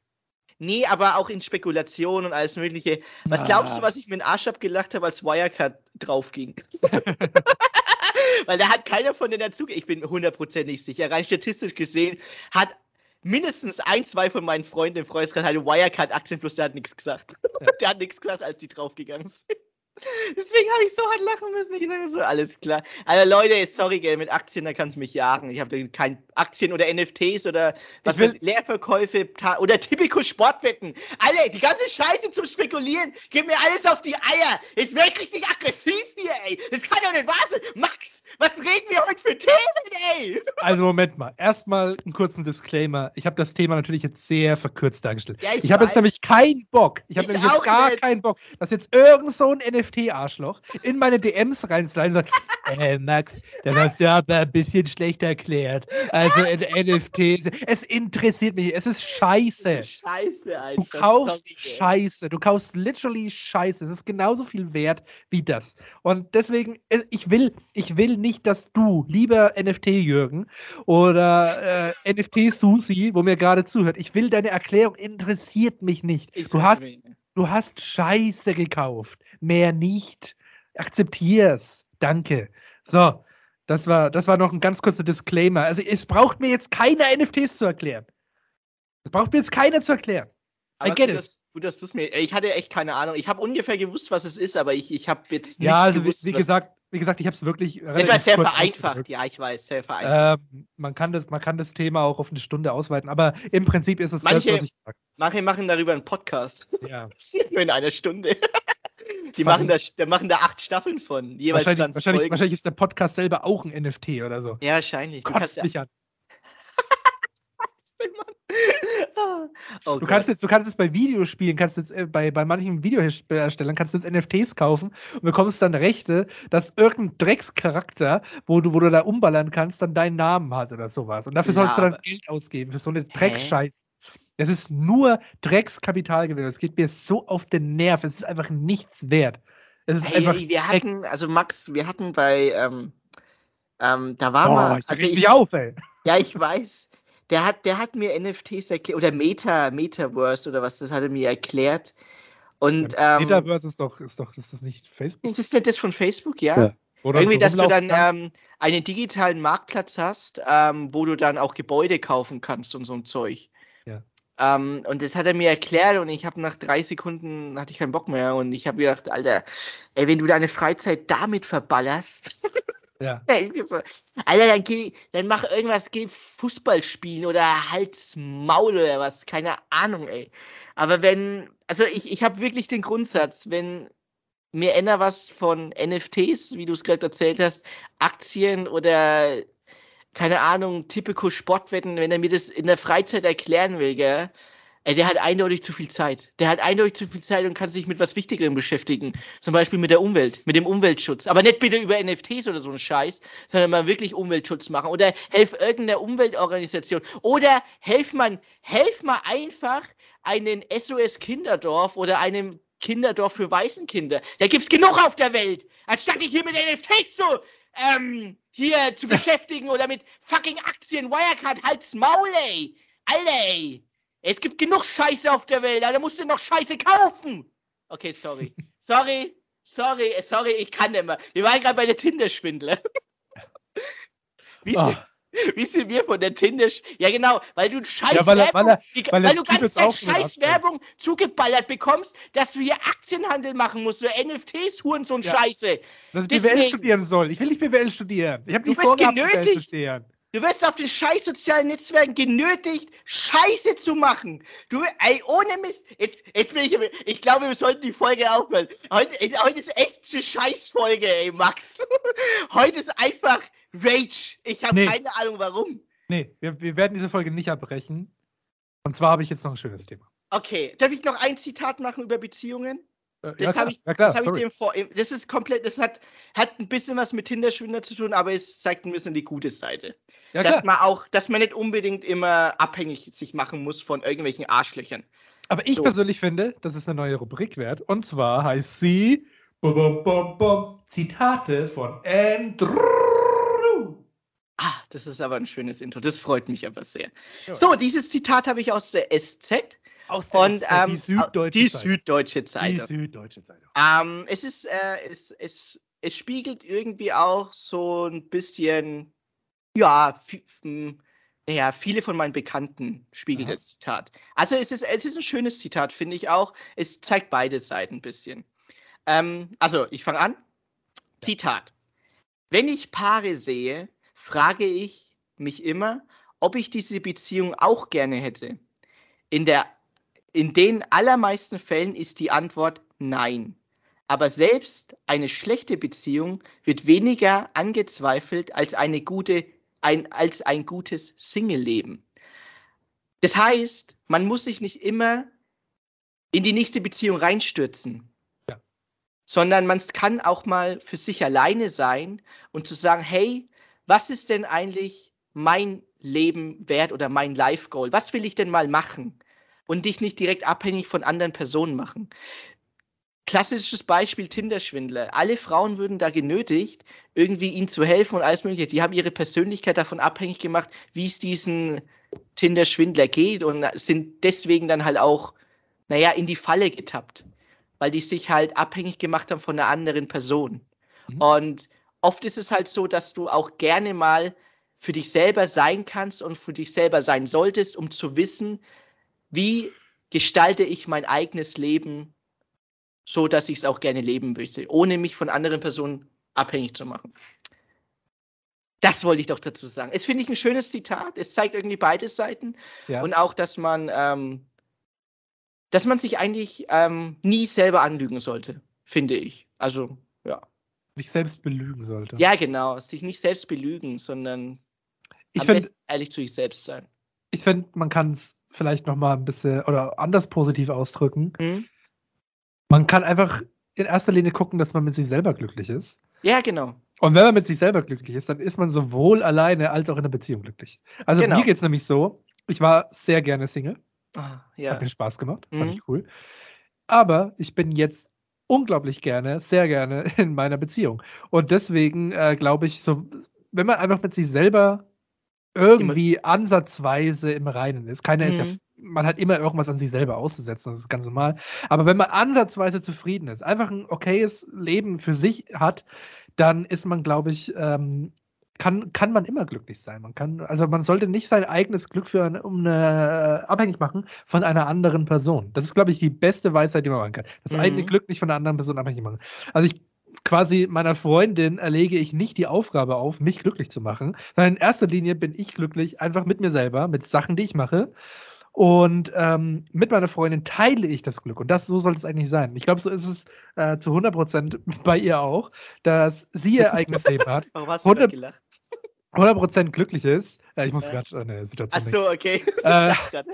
S2: Nee, aber auch in Spekulation und alles Mögliche. Was ah. glaubst du, was ich mir in den Arsch abgelacht habe, als Wirecard draufging? Weil da hat keiner von denen dazu. Ich bin hundertprozentig sicher. Rein statistisch gesehen hat mindestens ein, zwei von meinen Freunden im Freundeskreis halt Wirecard-Aktien, plus der hat nichts gesagt. Ja. der hat nichts gesagt, als die draufgegangen sind. Deswegen habe ich so hart lachen müssen. Ich sage so, alles klar. Also Leute, sorry, gell, mit Aktien, da kannst du mich jagen. Ich habe kein Aktien oder NFTs oder was weiß, Leerverkäufe oder typico Sportwetten. Alle, die ganze Scheiße zum Spekulieren, gib mir alles auf die Eier. Jetzt werde ich richtig aggressiv hier, ey. Das kann doch nicht wahr sein. Max, was reden wir heute für Themen, ey?
S1: Also Moment mal, erstmal einen kurzen Disclaimer. Ich habe das Thema natürlich jetzt sehr verkürzt dargestellt. Ja, ich ich habe jetzt nämlich keinen Bock. Ich habe nämlich jetzt gar nicht. keinen Bock, dass jetzt irgend so ein NFT NFT-Arschloch in meine DMs reinsliden und sagt, äh, Max, das hast du aber ein bisschen schlecht erklärt. Also in NFTs. Es interessiert mich. Es ist scheiße.
S2: scheiße,
S1: einfach. Du kaufst Scheiße. Du kaufst literally Scheiße. Es ist genauso viel wert wie das. Und deswegen, äh, ich will, ich will nicht, dass du, lieber NFT-Jürgen oder äh, NFT-Susi, wo mir gerade zuhört, ich will deine Erklärung, interessiert mich nicht. Ich du hast, du hast Scheiße gekauft mehr nicht. Akzeptier's. Danke. So, das war, das war noch ein ganz kurzer Disclaimer. Also es braucht mir jetzt keiner NFTs zu erklären. Es braucht mir jetzt keiner zu erklären.
S2: Aber I get gut, it. Dass, gut, dass du es mir. Ich hatte echt keine Ahnung. Ich habe ungefähr gewusst, was es ist, aber ich, ich habe jetzt
S1: nicht. Ja, also gewusst, wie, wie gesagt, wie gesagt, ich habe es wirklich.
S2: Das war sehr vereinfacht, ja, ich weiß, sehr vereinfacht.
S1: Ähm, man, kann das, man kann das Thema auch auf eine Stunde ausweiten, aber im Prinzip ist es
S2: manche, das, was ich sage. Manche machen darüber einen Podcast.
S1: Ja.
S2: Das ist nur in einer Stunde. Die machen da, machen da acht Staffeln von, jeweils
S1: wahrscheinlich, wahrscheinlich, wahrscheinlich, ist der Podcast selber auch ein NFT oder so.
S2: Ja, wahrscheinlich.
S1: Kotzt dich an. Oh du, kannst jetzt, du kannst jetzt bei Videospielen, kannst jetzt äh, bei, bei manchen Videoherstellern kannst du jetzt NFTs kaufen und bekommst dann Rechte, dass irgendein Dreckscharakter, wo du, wo du da umballern kannst, dann deinen Namen hat oder sowas. Und dafür ja, sollst du dann Geld ausgeben für so eine Dreckscheiße. Es ist nur Dreckskapitalgewinn. Es geht mir so auf den Nerv. Es ist einfach nichts wert. Es ist
S2: hey, einfach wir hatten, also Max, wir hatten bei, ähm, ähm, da war oh, mal.
S1: Ich also ich, auf, ey.
S2: Ja, ich weiß. Der hat, der hat mir NFTs erklärt, oder Meta, Metaverse oder was, das hat er mir erklärt. Und, ja,
S1: ähm, Metaverse ist doch, ist doch, ist das nicht Facebook?
S2: Ist das nicht das von Facebook, ja? ja. Oder Irgendwie, dass du dann ähm, einen digitalen Marktplatz hast, ähm, wo du dann auch Gebäude kaufen kannst und so ein Zeug.
S1: Ja.
S2: Ähm, und das hat er mir erklärt und ich habe nach drei Sekunden hatte ich keinen Bock mehr und ich habe gedacht, Alter, ey, wenn du deine Freizeit damit verballerst,
S1: ja.
S2: Alter, dann geh, dann mach irgendwas, geh Fußball spielen oder halt's Maul oder was, keine Ahnung, ey. Aber wenn, also ich, ich habe wirklich den Grundsatz, wenn mir einer was von NFTs, wie du es gerade erzählt hast, Aktien oder keine Ahnung, typico Sportwetten, wenn er mir das in der Freizeit erklären will, gell? Ey, der hat eindeutig zu viel Zeit. Der hat eindeutig zu viel Zeit und kann sich mit was Wichtigerem beschäftigen. Zum Beispiel mit der Umwelt, mit dem Umweltschutz. Aber nicht bitte über NFTs oder so einen Scheiß, sondern mal wirklich Umweltschutz machen. Oder helf irgendeiner Umweltorganisation. Oder helf man, helf mal einfach einen SOS Kinderdorf oder einem Kinderdorf für Waisenkinder. Da gibt's genug auf der Welt. Anstatt dich hier mit NFTs zu, ähm, hier zu beschäftigen oder mit fucking Aktien, Wirecard, halt's Maul, ey. Alter, ey. Es gibt genug Scheiße auf der Welt, da musst du noch Scheiße kaufen. Okay, sorry. Sorry, sorry, sorry, ich kann nicht mehr. Wir waren gerade bei der Tinder-Schwindler. Wie, oh. wie sind wir von der Tinder? Ja, genau, weil du Scheiß ja, weil, Werbung, weil, er, weil, weil du ganz Scheiß Werbung zugeballert bekommst, dass du hier Aktienhandel machen musst oder NFTs, Huren, so ein ja. Scheiße.
S1: Dass ich Deswegen, BWL studieren soll. Ich will nicht BWL studieren. Ich habe nicht vor,
S2: genötigt. zu studieren. Du wirst auf den scheiß sozialen Netzwerken genötigt, Scheiße zu machen. Du, ey, ohne Mist. Jetzt, jetzt bin ich, ich glaube, wir sollten die Folge aufhören. Heute, heute ist echt eine Scheißfolge, ey, Max. Heute ist einfach Rage. Ich habe nee. keine Ahnung, warum.
S1: Nee, wir, wir werden diese Folge nicht abbrechen. Und zwar habe ich jetzt noch ein schönes Thema.
S2: Okay, darf ich noch ein Zitat machen über Beziehungen? Äh, das ja, habe ich, ja, das hab ich dem vor. Das ist komplett, das hat, hat ein bisschen was mit Hinterschwinder zu tun, aber es zeigt ein bisschen die gute Seite. Ja, dass man auch, dass man nicht unbedingt immer abhängig sich machen muss von irgendwelchen Arschlöchern.
S1: Aber ich so. persönlich finde, das ist eine neue Rubrik wert. Und zwar heißt sie bum, bum, bum, Zitate von Andrew.
S2: Ah, das ist aber ein schönes Intro. Das freut mich aber sehr. So, dieses Zitat habe ich aus der SZ.
S1: Aus der und, ähm, die Süddeutsche
S2: die Zeitung. Süddeutsche Zeitung.
S1: Die Süddeutsche Zeitung.
S2: Ähm, es ist, äh, es, es, es spiegelt irgendwie auch so ein bisschen, ja, naja, viele von meinen Bekannten spiegelt Aha. das Zitat. Also es ist, es ist ein schönes Zitat, finde ich auch. Es zeigt beide Seiten ein bisschen. Ähm, also, ich fange an. Ja. Zitat. Wenn ich Paare sehe, frage ich mich immer, ob ich diese Beziehung auch gerne hätte. In der in den allermeisten Fällen ist die Antwort nein. Aber selbst eine schlechte Beziehung wird weniger angezweifelt als, eine gute, ein, als ein gutes Single-Leben. Das heißt, man muss sich nicht immer in die nächste Beziehung reinstürzen, ja. sondern man kann auch mal für sich alleine sein und zu sagen, hey, was ist denn eigentlich mein Leben wert oder mein Life Goal? Was will ich denn mal machen? Und dich nicht direkt abhängig von anderen Personen machen. Klassisches Beispiel Tinder-Schwindler. Alle Frauen würden da genötigt, irgendwie ihnen zu helfen und alles Mögliche. Die haben ihre Persönlichkeit davon abhängig gemacht, wie es diesen Tinder-Schwindler geht und sind deswegen dann halt auch, naja, in die Falle getappt, weil die sich halt abhängig gemacht haben von einer anderen Person. Mhm. Und oft ist es halt so, dass du auch gerne mal für dich selber sein kannst und für dich selber sein solltest, um zu wissen, wie gestalte ich mein eigenes Leben so, dass ich es auch gerne leben möchte, ohne mich von anderen Personen abhängig zu machen. Das wollte ich doch dazu sagen. Es finde ich ein schönes Zitat. Es zeigt irgendwie beide Seiten. Ja. Und auch, dass man, ähm, dass man sich eigentlich ähm, nie selber anlügen sollte, finde ich. Also, ja.
S1: Sich selbst belügen sollte.
S2: Ja, genau. Sich nicht selbst belügen, sondern
S1: ich am find,
S2: ehrlich zu sich selbst sein.
S1: Ich finde, man kann es vielleicht noch mal ein bisschen oder anders positiv ausdrücken. Mhm. Man kann einfach in erster Linie gucken, dass man mit sich selber glücklich ist.
S2: Ja, genau.
S1: Und wenn man mit sich selber glücklich ist, dann ist man sowohl alleine als auch in der Beziehung glücklich. Also genau. mir geht es nämlich so, ich war sehr gerne Single. Ah, ja. Hat mir Spaß gemacht, fand mhm. ich cool. Aber ich bin jetzt unglaublich gerne, sehr gerne in meiner Beziehung. Und deswegen äh, glaube ich, so, wenn man einfach mit sich selber irgendwie immer. ansatzweise im Reinen ist, keiner mhm. ist ja mhm man hat immer irgendwas an sich selber auszusetzen, das ist ganz normal. Aber wenn man ansatzweise zufrieden ist, einfach ein okayes Leben für sich hat, dann ist man, glaube ich, ähm, kann, kann man immer glücklich sein. Man kann, also man sollte nicht sein eigenes Glück für eine, um eine, äh, abhängig machen von einer anderen Person. Das ist, glaube ich, die beste Weisheit, die man machen kann. Das mhm. eigene Glück nicht von einer anderen Person abhängig machen. Also ich quasi meiner Freundin erlege ich nicht die Aufgabe auf, mich glücklich zu machen, sondern in erster Linie bin ich glücklich einfach mit mir selber, mit Sachen, die ich mache. Und ähm, mit meiner Freundin teile ich das Glück. Und das so soll es eigentlich sein. Ich glaube, so ist es äh, zu 100 Prozent bei ihr auch, dass sie ihr eigenes Leben hat.
S2: Warum hast du 100, gelacht?
S1: 100% glücklich ist. Äh, ich muss gerade eine Situation.
S2: Ach so, okay. Äh, grad,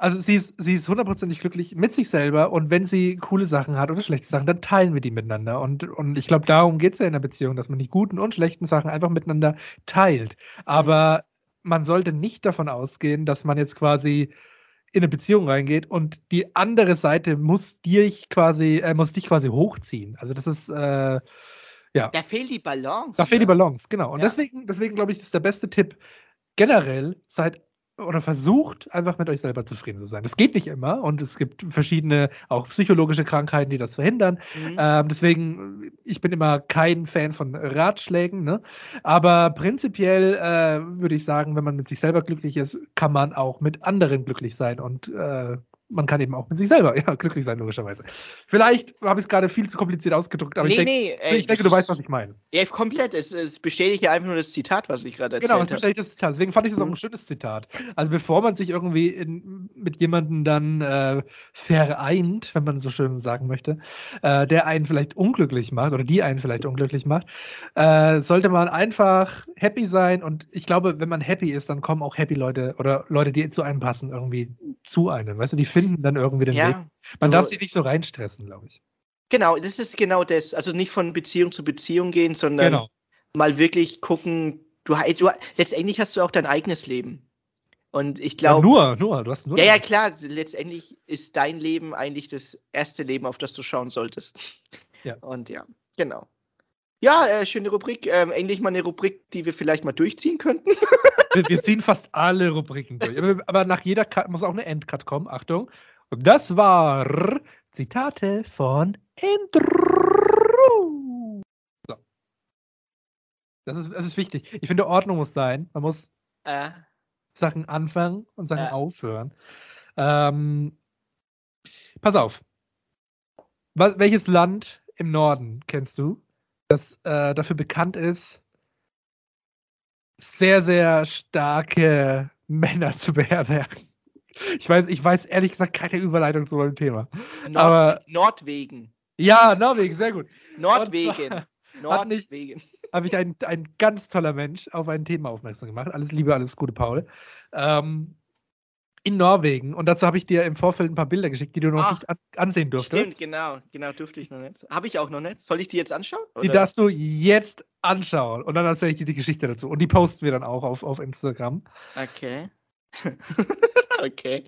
S1: also sie ist, sie ist hundertprozentig glücklich mit sich selber und wenn sie coole Sachen hat oder schlechte Sachen, dann teilen wir die miteinander. Und, und ich glaube, darum geht es ja in der Beziehung, dass man die guten und schlechten Sachen einfach miteinander teilt. Aber man sollte nicht davon ausgehen, dass man jetzt quasi in eine Beziehung reingeht und die andere Seite muss dich quasi, äh, muss dich quasi hochziehen. Also das ist äh, ja.
S2: Da fehlt die Balance.
S1: Da fehlt die Balance, genau. Und ja. deswegen, deswegen glaube ich, ist der beste Tipp generell, seid oder versucht einfach mit euch selber zufrieden zu sein. Das geht nicht immer und es gibt verschiedene auch psychologische Krankheiten, die das verhindern. Mhm. Ähm, deswegen, ich bin immer kein Fan von Ratschlägen, ne? aber prinzipiell äh, würde ich sagen, wenn man mit sich selber glücklich ist, kann man auch mit anderen glücklich sein und äh, man kann eben auch mit sich selber ja, glücklich sein, logischerweise. Vielleicht habe ich es gerade viel zu kompliziert ausgedrückt, aber nee, ich, denk, nee, ey, ich denke, du weißt, was ich meine.
S2: Ja, komplett. Es, es bestätigt ja einfach nur das Zitat, was ich gerade erzählt habe. Genau, es bestätigt
S1: das Zitat. Deswegen fand ich das auch ein mhm. schönes Zitat. Also bevor man sich irgendwie in, mit jemandem dann äh, vereint, wenn man so schön sagen möchte, äh, der einen vielleicht unglücklich macht oder die einen vielleicht unglücklich macht, äh, sollte man einfach happy sein und ich glaube, wenn man happy ist, dann kommen auch happy Leute oder Leute, die zu einem passen, irgendwie zu einem. Weißt du, die finden dann irgendwie den ja, Weg. Man so, darf sich nicht so reinstressen, glaube ich.
S2: Genau, das ist genau das. Also nicht von Beziehung zu Beziehung gehen, sondern genau. mal wirklich gucken. Du, du, letztendlich hast du auch dein eigenes Leben. Und ich glaube.
S1: Ja, nur, nur, du hast nur.
S2: Ja, ja, klar. Letztendlich ist dein Leben eigentlich das erste Leben, auf das du schauen solltest. Ja. Und ja, genau. Ja, äh, schöne Rubrik. Ähm, endlich mal eine Rubrik, die wir vielleicht mal durchziehen könnten.
S1: wir, wir, ziehen fast alle Rubriken durch. Aber, aber nach jeder Cut muss auch eine Endcut kommen. Achtung. Und das war Zitate von Andrew. So. Das ist, das ist wichtig. Ich finde, Ordnung muss sein. Man muss äh. Sachen anfangen und Sachen äh. aufhören. Ähm, pass auf. Was, welches Land im Norden kennst du? Das äh, dafür bekannt ist, sehr, sehr starke Männer zu beherbergen. Ich weiß, ich weiß ehrlich gesagt keine Überleitung zu meinem Thema.
S2: Nord aber, Nordwegen.
S1: Ja, Norwegen, sehr gut.
S2: Nordwegen.
S1: Nordwegen. Habe ich ein, ein ganz toller Mensch auf ein Thema aufmerksam gemacht. Alles Liebe, alles Gute, Paul. Ähm, in Norwegen. Und dazu habe ich dir im Vorfeld ein paar Bilder geschickt, die du noch Ach, nicht an ansehen durftest.
S2: Stimmt, genau. Genau, durfte ich noch nicht. Habe ich auch noch nicht. Soll ich die jetzt anschauen?
S1: Oder? Die darfst du jetzt anschauen. Und dann erzähle ich dir die Geschichte dazu. Und die posten wir dann auch auf, auf Instagram.
S2: Okay. okay.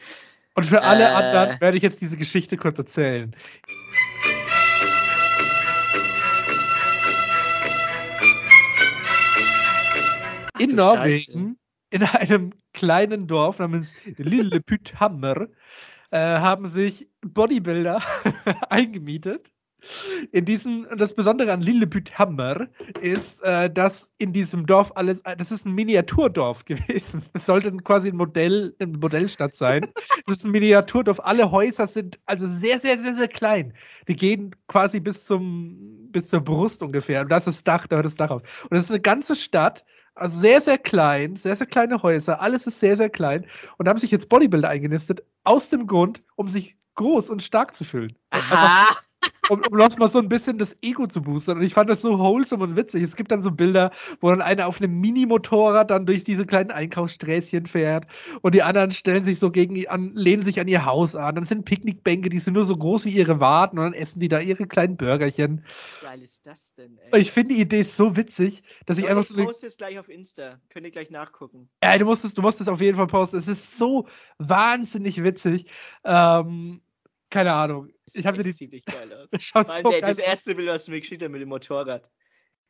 S1: Und für alle äh... anderen werde ich jetzt diese Geschichte kurz erzählen. in Norwegen, Scheiße. in einem kleinen Dorf namens Lillepüthammer äh, haben sich Bodybuilder eingemietet in diesem, das Besondere an Lillebüthammer ist, äh, dass in diesem Dorf alles, das ist ein Miniaturdorf gewesen. Es sollte quasi ein Modell, eine Modellstadt sein. Das ist ein Miniaturdorf. Alle Häuser sind also sehr, sehr, sehr, sehr klein. Die gehen quasi bis zum, bis zur Brust ungefähr. Und das ist Dach, da hört das Dach auf. Und das ist eine ganze Stadt, also sehr, sehr klein, sehr, sehr kleine Häuser, alles ist sehr, sehr klein. Und da haben sich jetzt Bodybuilder eingenistet, aus dem Grund, um sich groß und stark zu fühlen.
S2: Aha.
S1: Um, um noch mal so ein bisschen das Ego zu boostern. Und ich fand das so wholesome und witzig. Es gibt dann so Bilder, wo dann einer auf einem Mini-Motorrad dann durch diese kleinen Einkaufssträßchen fährt und die anderen stellen sich so gegen an, lehnen sich an ihr Haus an. Dann sind Picknickbänke, die sind nur so groß wie ihre Waden und dann essen die da ihre kleinen Burgerchen.
S2: Wie geil ist das denn, ey?
S1: Ich finde die Idee so witzig, dass ich
S2: Leute,
S1: einfach so.
S2: ich poste es gleich auf Insta. Könnt ihr gleich nachgucken.
S1: Ja, du musst es, du musst es auf jeden Fall posten. Es ist so wahnsinnig witzig. Ähm, keine Ahnung. Ich habe dir
S2: ziemlich geil aus.
S1: Schaut so
S2: der, das erste Bild, was du mir geschickt hast mit dem Motorrad.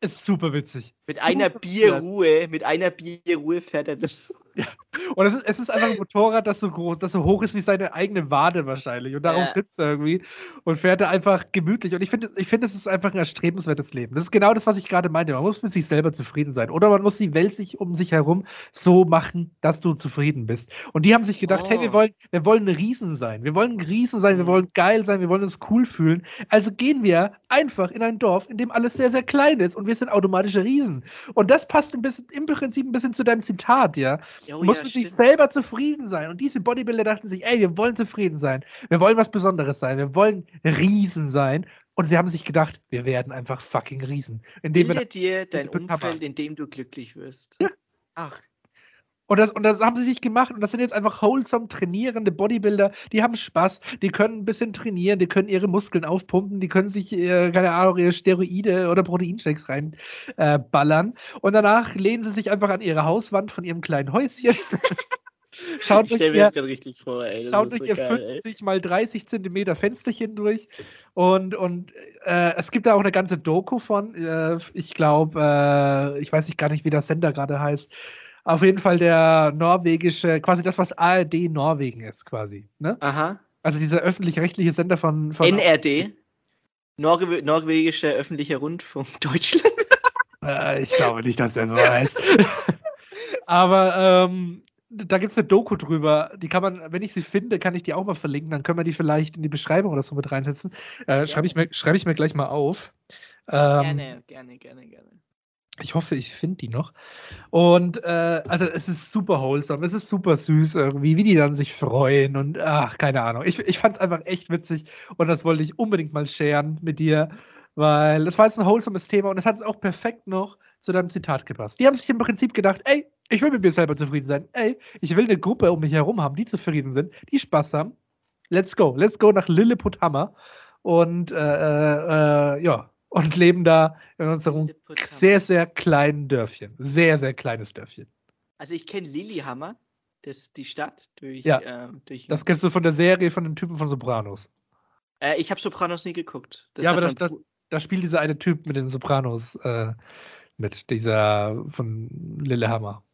S1: ist super witzig.
S2: Mit
S1: super
S2: einer. Bierruhe, mit einer Bierruhe fährt er das.
S1: Und es ist, es ist einfach ein Motorrad, das so groß, das so hoch ist wie seine eigene Wade wahrscheinlich. Und darauf
S2: Ja.
S1: sitzt er irgendwie und fährt er einfach gemütlich. Und ich finde, ich finde, es ist einfach ein erstrebenswertes Leben. Das ist genau das, was ich gerade meinte. Man muss mit sich selber zufrieden sein. Oder man muss die Welt sich um sich herum so machen, dass du zufrieden bist. Und die haben sich gedacht, hey, wir
S2: Oh.
S1: wollen, wir wollen ein Riesen sein. Wir wollen Riesen sein, wir
S2: Mhm.
S1: wollen geil sein, wir wollen uns cool fühlen. Also gehen wir einfach in ein Dorf, in dem alles sehr, sehr klein ist und wir sind automatische Riesen. Und das passt ein bisschen, im Prinzip ein bisschen zu deinem Zitat, ja.
S2: Oh,
S1: Du musst
S2: ja,
S1: mit sich selber zufrieden sein. Und diese Bodybuilder dachten sich, ey, wir wollen zufrieden sein. Wir wollen was Besonderes sein. Wir wollen Riesen sein. Und sie haben sich gedacht, wir werden einfach fucking Riesen. Indem wir
S2: Bilde dir dein. Umfeld, in dem du glücklich wirst.
S1: Ja.
S2: Ach,
S1: und, das, und das haben sie sich gemacht. Und das sind jetzt einfach wholesome trainierende Bodybuilder. Die haben Spaß. Die können ein bisschen trainieren. Die können ihre Muskeln aufpumpen. Die können sich, äh, keine Ahnung, ihre Steroide oder Proteinshakes reinballern. Äh, und danach lehnen sie sich einfach an ihre Hauswand von ihrem kleinen Häuschen. Schaut
S2: ich
S1: euch
S2: stell mir
S1: ihr,
S2: das gerade richtig vor, ey. Das
S1: Schaut euch
S2: so
S1: ihr
S2: geil, ey.
S1: 50 mal 30 Zentimeter Fensterchen durch. Und, und äh, es gibt da auch eine ganze Doku von. Äh, ich glaube, äh, ich weiß nicht gar nicht, wie der Sender gerade heißt. Auf jeden Fall der norwegische, quasi das, was ARD Norwegen ist, quasi. Ne?
S2: Aha.
S1: Also dieser öffentlich-rechtliche Sender von. von
S2: NRD. Norwe norwegischer öffentlicher Rundfunk Deutschland.
S1: Äh, ich glaube nicht, dass der so heißt. Aber ähm, da gibt es eine Doku drüber. Die kann man, wenn ich sie finde, kann ich die auch mal verlinken. Dann können wir die vielleicht in die Beschreibung oder so mit reinsetzen. Äh, Schreibe ich, mir- schreib ich mir gleich mal auf. Ähm,
S2: gerne, gerne, gerne, gerne.
S1: Ich hoffe, ich finde die noch. Und äh, also es ist super wholesome, es ist super süß irgendwie, wie die dann sich freuen und ach, keine Ahnung. Ich, ich fand es einfach echt witzig und das wollte ich unbedingt mal sharen mit dir, weil das war jetzt ein wholesomes Thema und es hat es auch perfekt noch zu deinem Zitat gepasst. Die haben sich im Prinzip gedacht, ey, ich will mit mir selber zufrieden sein. Ey, ich will eine Gruppe um mich herum haben, die zufrieden sind, die Spaß haben. Let's go. Let's go nach Lilliputhammer und äh, äh, äh, ja, und leben da in unserem sehr, sehr kleinen Dörfchen. Sehr, sehr kleines Dörfchen.
S2: Also ich kenne Lillehammer, das die Stadt durch.
S1: Ja.
S2: ähm, durch
S1: Das kennst du von der Serie von den Typen von Sopranos.
S2: äh, ich habe Sopranos nie geguckt. Das
S1: ja, aber da,
S2: Bru-
S1: da spielt dieser eine Typ mit den Sopranos äh, mit, dieser von Lillehammer.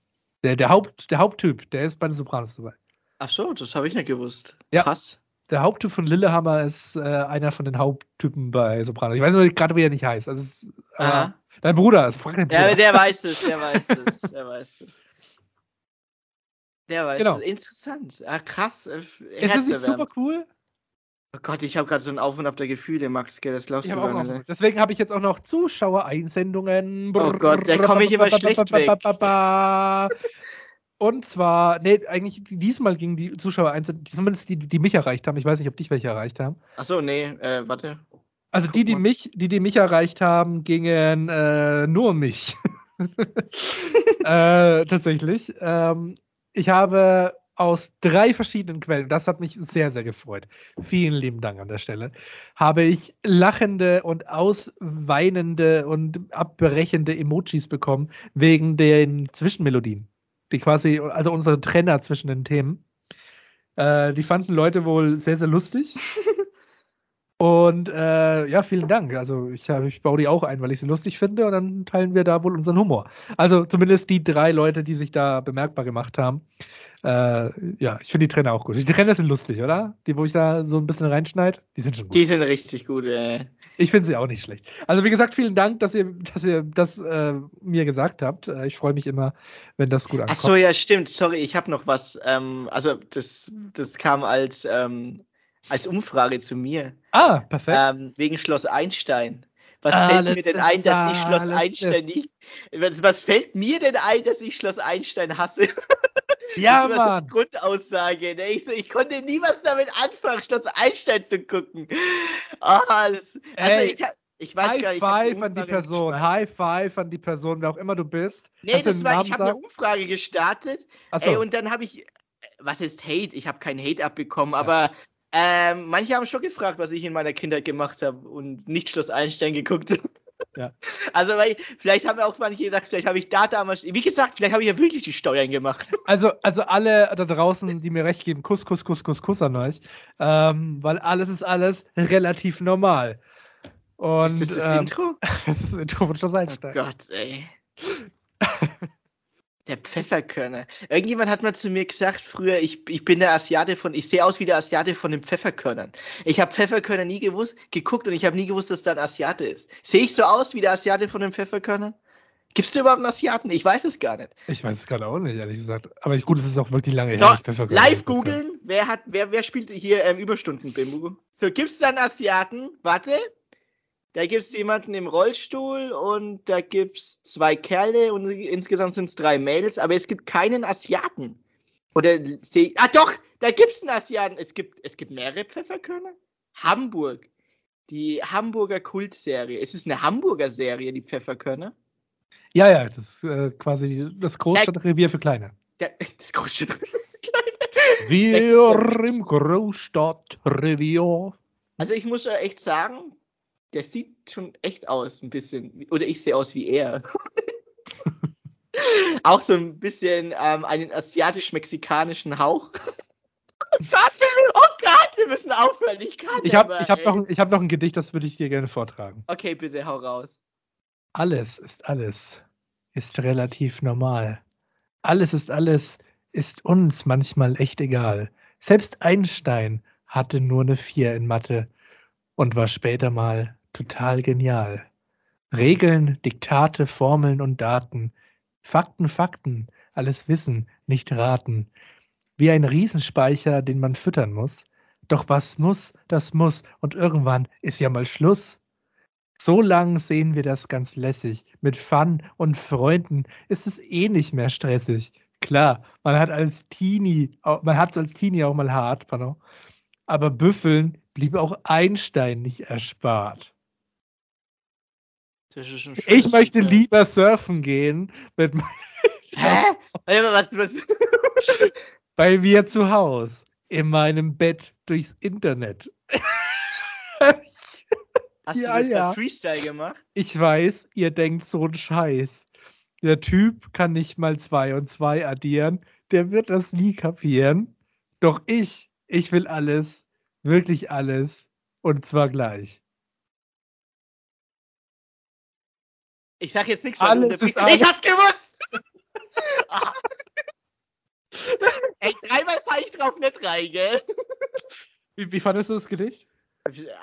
S1: Der, der, Haupt, der Haupttyp, der ist bei den Sopranos dabei.
S2: Ach so, das habe ich nicht gewusst.
S1: Ja.
S2: Krass.
S1: Der Haupttyp von Lillehammer ist äh, einer von den Haupttypen bei Sopranos. Ich weiß nur gerade, wie er nicht heißt. Also ist, dein Bruder, also frag deinen
S2: Ja, der weiß es, der weiß es, der weiß es. Der weiß
S1: Genau.
S2: es. Interessant. Ah, krass. äh,
S1: ist das nicht super cool?
S2: Oh Gott, ich habe gerade so ein Auf und Ab der Gefühle, Max, gell, das glaubst
S1: Ich
S2: du gar nicht.
S1: deswegen habe ich jetzt auch noch Zuschauereinsendungen.
S2: Oh Gott, da komm ich immer schlecht weg.
S1: Und zwar, nee, eigentlich diesmal gingen die Zuschauereinsendungen, zumindest die, die mich erreicht haben. Ich weiß nicht, ob dich welche erreicht haben.
S2: Ach so, nee, äh, warte.
S1: Also
S2: Guck
S1: die, die
S2: mal.
S1: mich, die, die mich erreicht haben, gingen äh, nur mich. äh, tatsächlich. Ähm, ich habe aus drei verschiedenen Quellen, das hat mich sehr, sehr gefreut. Vielen lieben Dank an der Stelle. Habe ich lachende und ausweinende und abbrechende Emojis bekommen wegen den Zwischenmelodien. Die quasi, also unsere Trenner zwischen den Themen. Äh, die fanden Leute wohl sehr, sehr lustig. Und äh, ja, vielen Dank. Also ich, ich baue die auch ein, weil ich sie lustig finde und dann teilen wir da wohl unseren Humor. Also zumindest die drei Leute, die sich da bemerkbar gemacht haben. Äh, ja, ich finde die Trainer auch gut. Die Trainer sind lustig, oder? Die, wo ich da so ein bisschen reinschneide, die sind schon gut.
S2: Die sind richtig gut, ey.
S1: Ich finde sie auch nicht schlecht. Also wie gesagt, vielen Dank, dass ihr, dass ihr das äh, mir gesagt habt. Äh, ich freue mich immer, wenn das gut ankommt.
S2: Ach so, ja, stimmt. Sorry, ich habe noch was. Ähm, also das, das kam als ähm, als Umfrage zu mir.
S1: Ah, perfekt.
S2: Ähm, wegen Schloss Einstein. Was fällt mir denn ein, dass ich Schloss Einstein nicht. Was, was, fällt mir denn ein, dass ich Schloss Einstein hasse?
S1: Ja, Mann.
S2: So Grundaussage. Ne? Ich, so, ich konnte nie was damit anfangen, Schloss Einstein zu gucken. Oh, das,
S1: also ich, ich weiß High gar nicht. High five an die Person. Gespannt. High five an die Person, wer auch immer du bist.
S2: Nee, Kannst das war, ich habe eine Umfrage gestartet. So. Ey, und dann habe ich. Was ist Hate? Ich habe keinen Hate abbekommen, ja. aber ähm, manche haben schon gefragt, was ich in meiner Kindheit gemacht habe und nicht Schloss Einstein geguckt. Ja. Also, weil, vielleicht haben auch manche gesagt, vielleicht habe ich da damals, wie gesagt, vielleicht habe ich ja wirklich die Steuern gemacht.
S1: Also, also alle da draußen, die mir recht geben, Kuss, Kuss, Kuss, Kuss, Kuss an euch, ähm, weil alles ist alles relativ normal. Und,
S2: ist das das ähm, Intro?
S1: Das ist das Intro von Schloss Einstein.
S2: Oh Gott, ey. Der Pfefferkörner. Irgendjemand hat mal zu mir gesagt, früher, ich, ich bin der Asiate von, ich sehe aus wie der Asiate von den Pfefferkörnern. Ich habe Pfefferkörner nie gewusst, geguckt und ich habe nie gewusst, dass da ein Asiate ist. Sehe ich so aus wie der Asiate von den Pfefferkörnern? Gibt es überhaupt einen Asiaten? Ich weiß es gar nicht.
S1: Ich weiß es gerade auch nicht, ehrlich gesagt. Aber ich, gut, es ist auch wirklich lange
S2: so, her. Live googeln. Wer hat, wer, wer spielt hier ähm, Überstunden, Bimbo? So, gibt es da einen Asiaten? Warte. Da gibt es jemanden im Rollstuhl und da gibt es zwei Kerle und insgesamt sind es drei Mädels, aber es gibt keinen Asiaten. Oder ah doch, da gibt es einen Asiaten. Es gibt, es gibt mehrere Pfefferkörner. Hamburg. Die Hamburger Kultserie. Es ist eine Hamburger Serie, die Pfefferkörner.
S1: Ja, ja, das ist äh, quasi das Großstadtrevier für Kleine.
S2: Der, das Großstadtrevier für Kleine.
S1: Wir im Großstadtrevier.
S2: Also ich muss ja echt sagen, der sieht schon echt aus, ein bisschen. Oder ich sehe aus wie er. Auch so ein bisschen ähm, einen asiatisch-mexikanischen Hauch. oh Gott, oh Gott, wir müssen aufhören. Ich kann
S1: Ich habe hab noch, hab noch ein Gedicht, das würde ich dir gerne vortragen.
S2: Okay, bitte, hau raus.
S1: Alles ist alles, ist relativ normal. Alles ist alles, ist uns manchmal echt egal. Selbst Einstein hatte nur eine Vier in Mathe und war später mal total genial. Regeln, Diktate, Formeln und Daten. Fakten, Fakten, alles Wissen, nicht raten. Wie ein Riesenspeicher, den man füttern muss. Doch was muss, das muss, und irgendwann ist ja mal Schluss. So lang sehen wir das ganz lässig. Mit Fun und Freunden ist es eh nicht mehr stressig. Klar, man hat als Teenie, man hat es als Teenie auch mal hart, pardon. Aber Büffeln blieb auch Einstein nicht erspart ich möchte lieber surfen gehen mit
S2: Hä?
S1: bei mir zu Hause in meinem Bett durchs Internet.
S2: Hast ja, du das ja. Freestyle gemacht?
S1: Ich weiß, ihr denkt so ein Scheiß. Der Typ kann nicht mal zwei und zwei addieren. Der wird das nie kapieren. Doch ich, ich will alles, wirklich alles und zwar gleich.
S2: Ich sag jetzt nichts,
S1: alles ist
S2: alles. Ich hab's gewusst! Ey, dreimal fall ich drauf nicht rein, gell?
S1: Wie, wie fandest du das Gedicht?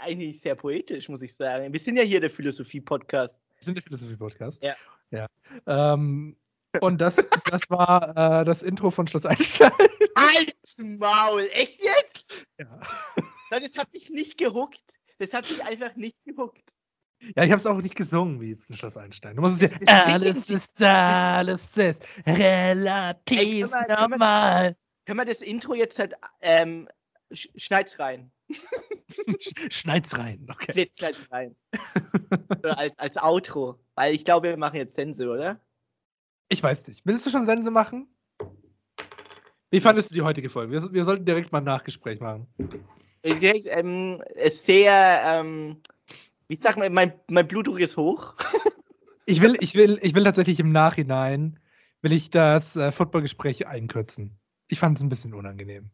S2: Eigentlich sehr poetisch, muss ich sagen. Wir sind ja hier der Philosophie-Podcast.
S1: Wir sind der Philosophie-Podcast?
S2: Ja.
S1: ja. Ähm, und das, das war äh, das Intro von Schloss Einstein.
S2: Halt's Maul! Echt jetzt?
S1: Ja.
S2: Das hat mich nicht gehuckt. Das hat mich einfach nicht gehuckt.
S1: Ja, ich habe es auch nicht gesungen wie jetzt ein Schloss Einstein. Du musst es ja. Alles ist, alles ist relativ Ey, können wir, normal.
S2: Können wir, können wir, das Intro jetzt halt, ähm, schneid's rein.
S1: schneid's rein, okay.
S2: Schneid's rein. als, als Outro. Weil ich glaube, wir machen jetzt Sense, oder?
S1: Ich weiß nicht. Willst du schon Sense machen? Wie fandest du die heutige Folge? Wir, wir sollten direkt mal ein Nachgespräch machen.
S2: Direkt, ähm, sehr, ähm, wie sag mal, mein, mein Blutdruck ist hoch.
S1: ich will, ich will, ich will tatsächlich im Nachhinein will ich das äh, Footballgespräch einkürzen. Ich fand es ein bisschen unangenehm.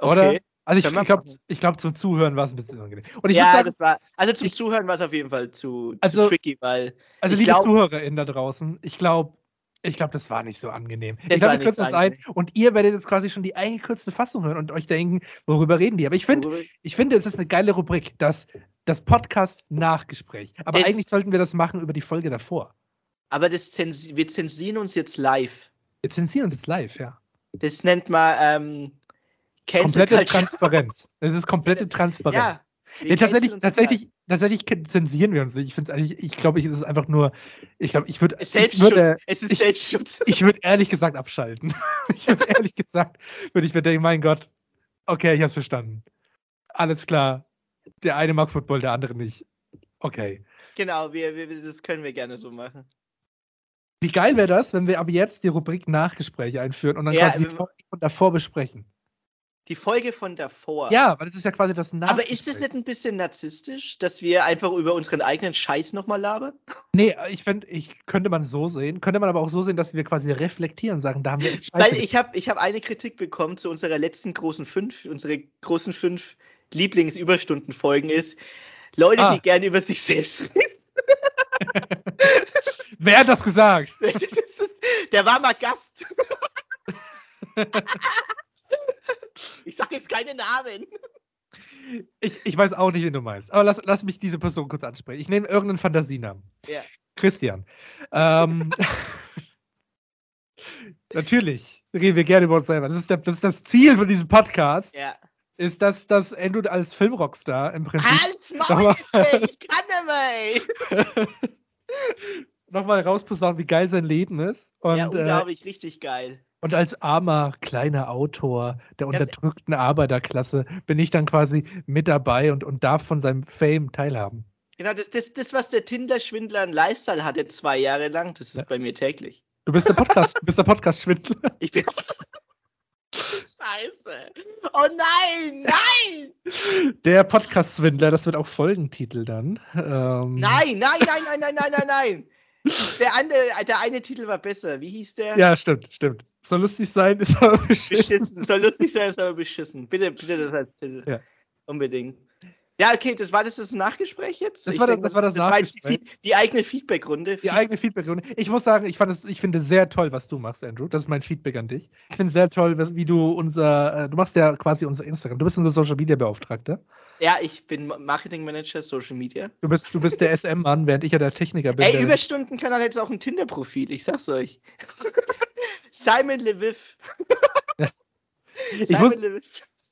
S2: Oder? Okay.
S1: Also ich, ich glaube, ich glaub, zum Zuhören war es ein bisschen unangenehm. Und ich
S2: ja,
S1: sagen,
S2: das war. Also zum
S1: ich-
S2: Zuhören war es auf jeden Fall zu,
S1: Also-
S2: zu tricky, weil.
S1: also
S2: ich
S1: liebe
S2: glaub-
S1: ZuhörerInnen da draußen, ich glaube, ich glaube, das war nicht so angenehm.
S2: Das
S1: ich glaube, wir kürzen das ein und ihr werdet jetzt quasi schon die eingekürzte Fassung hören und euch denken, worüber reden die. Aber ich finde, ich finde, es ist eine geile Rubrik, das, das Podcast-Nachgespräch. Aber
S2: Das-
S1: eigentlich sollten wir das machen über die Folge davor.
S2: aber das zensi wir zensieren uns jetzt live.
S1: Wir zensieren uns jetzt live, ja.
S2: Das nennt man ähm, Cancel
S1: Komplette. Transparenz. Das ist komplette Transparenz.
S2: Ja,
S1: Nee, tatsächlich, tatsächlich, tatsächlich zensieren wir uns nicht. Ich finde es eigentlich, ich glaube, ich ist es einfach nur, ich glaube, ich würde,
S2: live.
S1: ich würde,
S2: es ist
S1: ich-
S2: Selbstschutz.
S1: ich würde ehrlich gesagt abschalten. ich würde ehrlich gesagt, würde ich mir denken, mein Gott, okay, ich hab's verstanden. Alles klar. Der eine mag Football, der andere nicht. Okay.
S2: Genau, wir, wir, das können wir gerne so machen.
S1: Wie geil wäre das, wenn wir ab jetzt die Rubrik Nachgespräche einführen und dann
S2: Ja,
S1: quasi die
S2: wenn-
S1: Folge von davor besprechen?
S2: Die Folge von davor.
S1: Ja, weil das ist ja quasi das Nachgespräch.
S2: Aber ist es nicht ein bisschen narzisstisch, dass wir einfach über unseren eigenen Scheiß nochmal labern?
S1: Nee, ich finde, ich könnte man so sehen, könnte man aber auch so sehen, dass wir quasi reflektieren und sagen, da haben wir echt
S2: Weil
S1: Scheiße
S2: ich habe ich hab eine Kritik bekommen zu unserer letzten großen fünf, unsere großen fünf Lieblingsüberstundenfolgen ist, Leute,
S1: Ah.
S2: die gerne über sich selbst reden.
S1: Wer hat das gesagt?
S2: Der war mal Gast. Ich sage jetzt keine Namen.
S1: Ich, ich weiß auch nicht, wen du meinst. Aber lass, lass mich diese Person kurz ansprechen. Ich nehme irgendeinen Fantasienamen.
S2: Ja.
S1: Christian. Ähm, natürlich reden wir gerne über uns selber. Das ist, der, das ist das Ziel von diesem Podcast,
S2: Ja.
S1: Ist, dass, dass Andrew als Filmrockstar im Prinzip
S2: Als Maul, ich kann mehr. ey.
S1: nochmal rausposaunen, wie geil sein Leben ist. Und,
S2: ja,
S1: äh,
S2: unglaublich, richtig geil.
S1: und als armer kleiner Autor der
S2: Das
S1: unterdrückten Arbeiterklasse bin ich dann quasi mit dabei und, und darf von seinem Fame teilhaben.
S2: Genau, das, das, das was der Tinder-Schwindler an Lifestyle hatte, zwei Jahre lang, das ist
S1: Ja.
S2: bei mir täglich.
S1: Du bist der Podcast, du bist der Podcast-Schwindler.
S2: Ich bin. Scheiße. Oh nein, nein!
S1: Der Podcast-Swindler, das wird auch Folgentitel dann. Ähm,
S2: Nein, nein, nein, nein, nein, nein, nein, nein. Der, andere, der eine Titel war besser. Wie hieß der?
S1: Ja, stimmt, stimmt. Soll lustig sein, ist aber beschissen.
S2: Beschissen. Soll lustig sein, ist aber beschissen. Bitte, bitte das als Titel.
S1: Ja.
S2: Unbedingt. Ja, okay, das war das, das Nachgespräch jetzt?
S1: Das
S2: Ich
S1: war das-
S2: denk,
S1: das war das
S2: war jetzt die,
S1: Nachgespräch.
S2: Feed- die eigene Feedback-Runde.
S1: Die eigene Feedback-Runde. Ich muss sagen, ich, fand es, ich finde sehr toll, was du machst, Andrew. Das ist mein Feedback an dich. Ich finde sehr toll, wie du unser, äh, du machst ja quasi unser Instagram. Du bist unser Social Media Beauftragter.
S2: Ja, ich bin Marketing Manager Social Media.
S1: Du bist, du bist der SM-Mann, während ich ja der Techniker bin.
S2: Ey, Überstundenkanal hat jetzt auch ein Tinder-Profil, ich sag's euch. Simon
S1: ich,
S2: Simon
S1: muss,
S2: Lviv.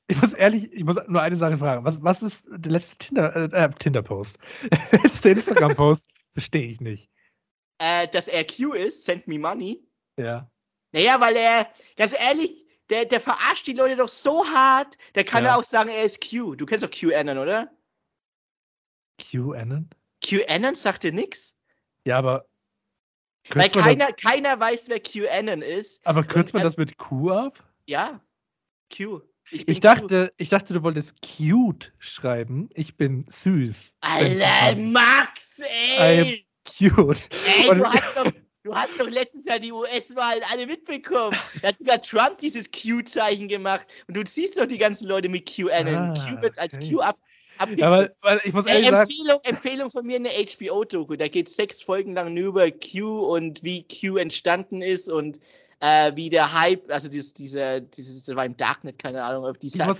S1: Ich muss ehrlich, ich muss nur eine Sache fragen. Was, was ist der letzte Tinder, äh, äh, Tinder-Post? Der letzte Instagram-Post? Verstehe ich nicht.
S2: Äh, dass er Q ist, send me money.
S1: Ja.
S2: Naja, weil er, ganz ehrlich, der, der verarscht die Leute doch so hart, der kann
S1: Ja.
S2: ja auch sagen, er ist Q. Du kennst doch QAnon, oder?
S1: QAnon?
S2: QAnon sagt dir nix?
S1: Ja, aber.
S2: Weil keiner,
S1: das,
S2: keiner weiß, wer QAnon ist.
S1: aber kürzt man das mit Q ab?
S2: Ja, Q. Ich,
S1: Ich dachte, ich dachte, du wolltest cute schreiben. Ich bin süß.
S2: Q. Alter, Max,
S1: I
S2: ey!
S1: Cute.
S2: Ey,
S1: Und-
S2: du hast, doch, du hast doch letztes Jahr die US-Wahlen alle mitbekommen. Da hat sogar Trump dieses Q-Zeichen gemacht. Und du siehst doch die ganzen Leute mit QAnon.
S1: Ah,
S2: Q wird als
S1: okay.
S2: Q ab,
S1: weil ich muss
S2: Ey,
S1: ehrlich sagen,
S2: Empfehlung, Empfehlung von mir eine HBO-Doku. Da geht sechs Folgen lang nur über Q und wie Q entstanden ist und äh, wie der Hype, also dieses, dieser, dieses, das war im Darknet, keine Ahnung, auf die
S1: Ich muss-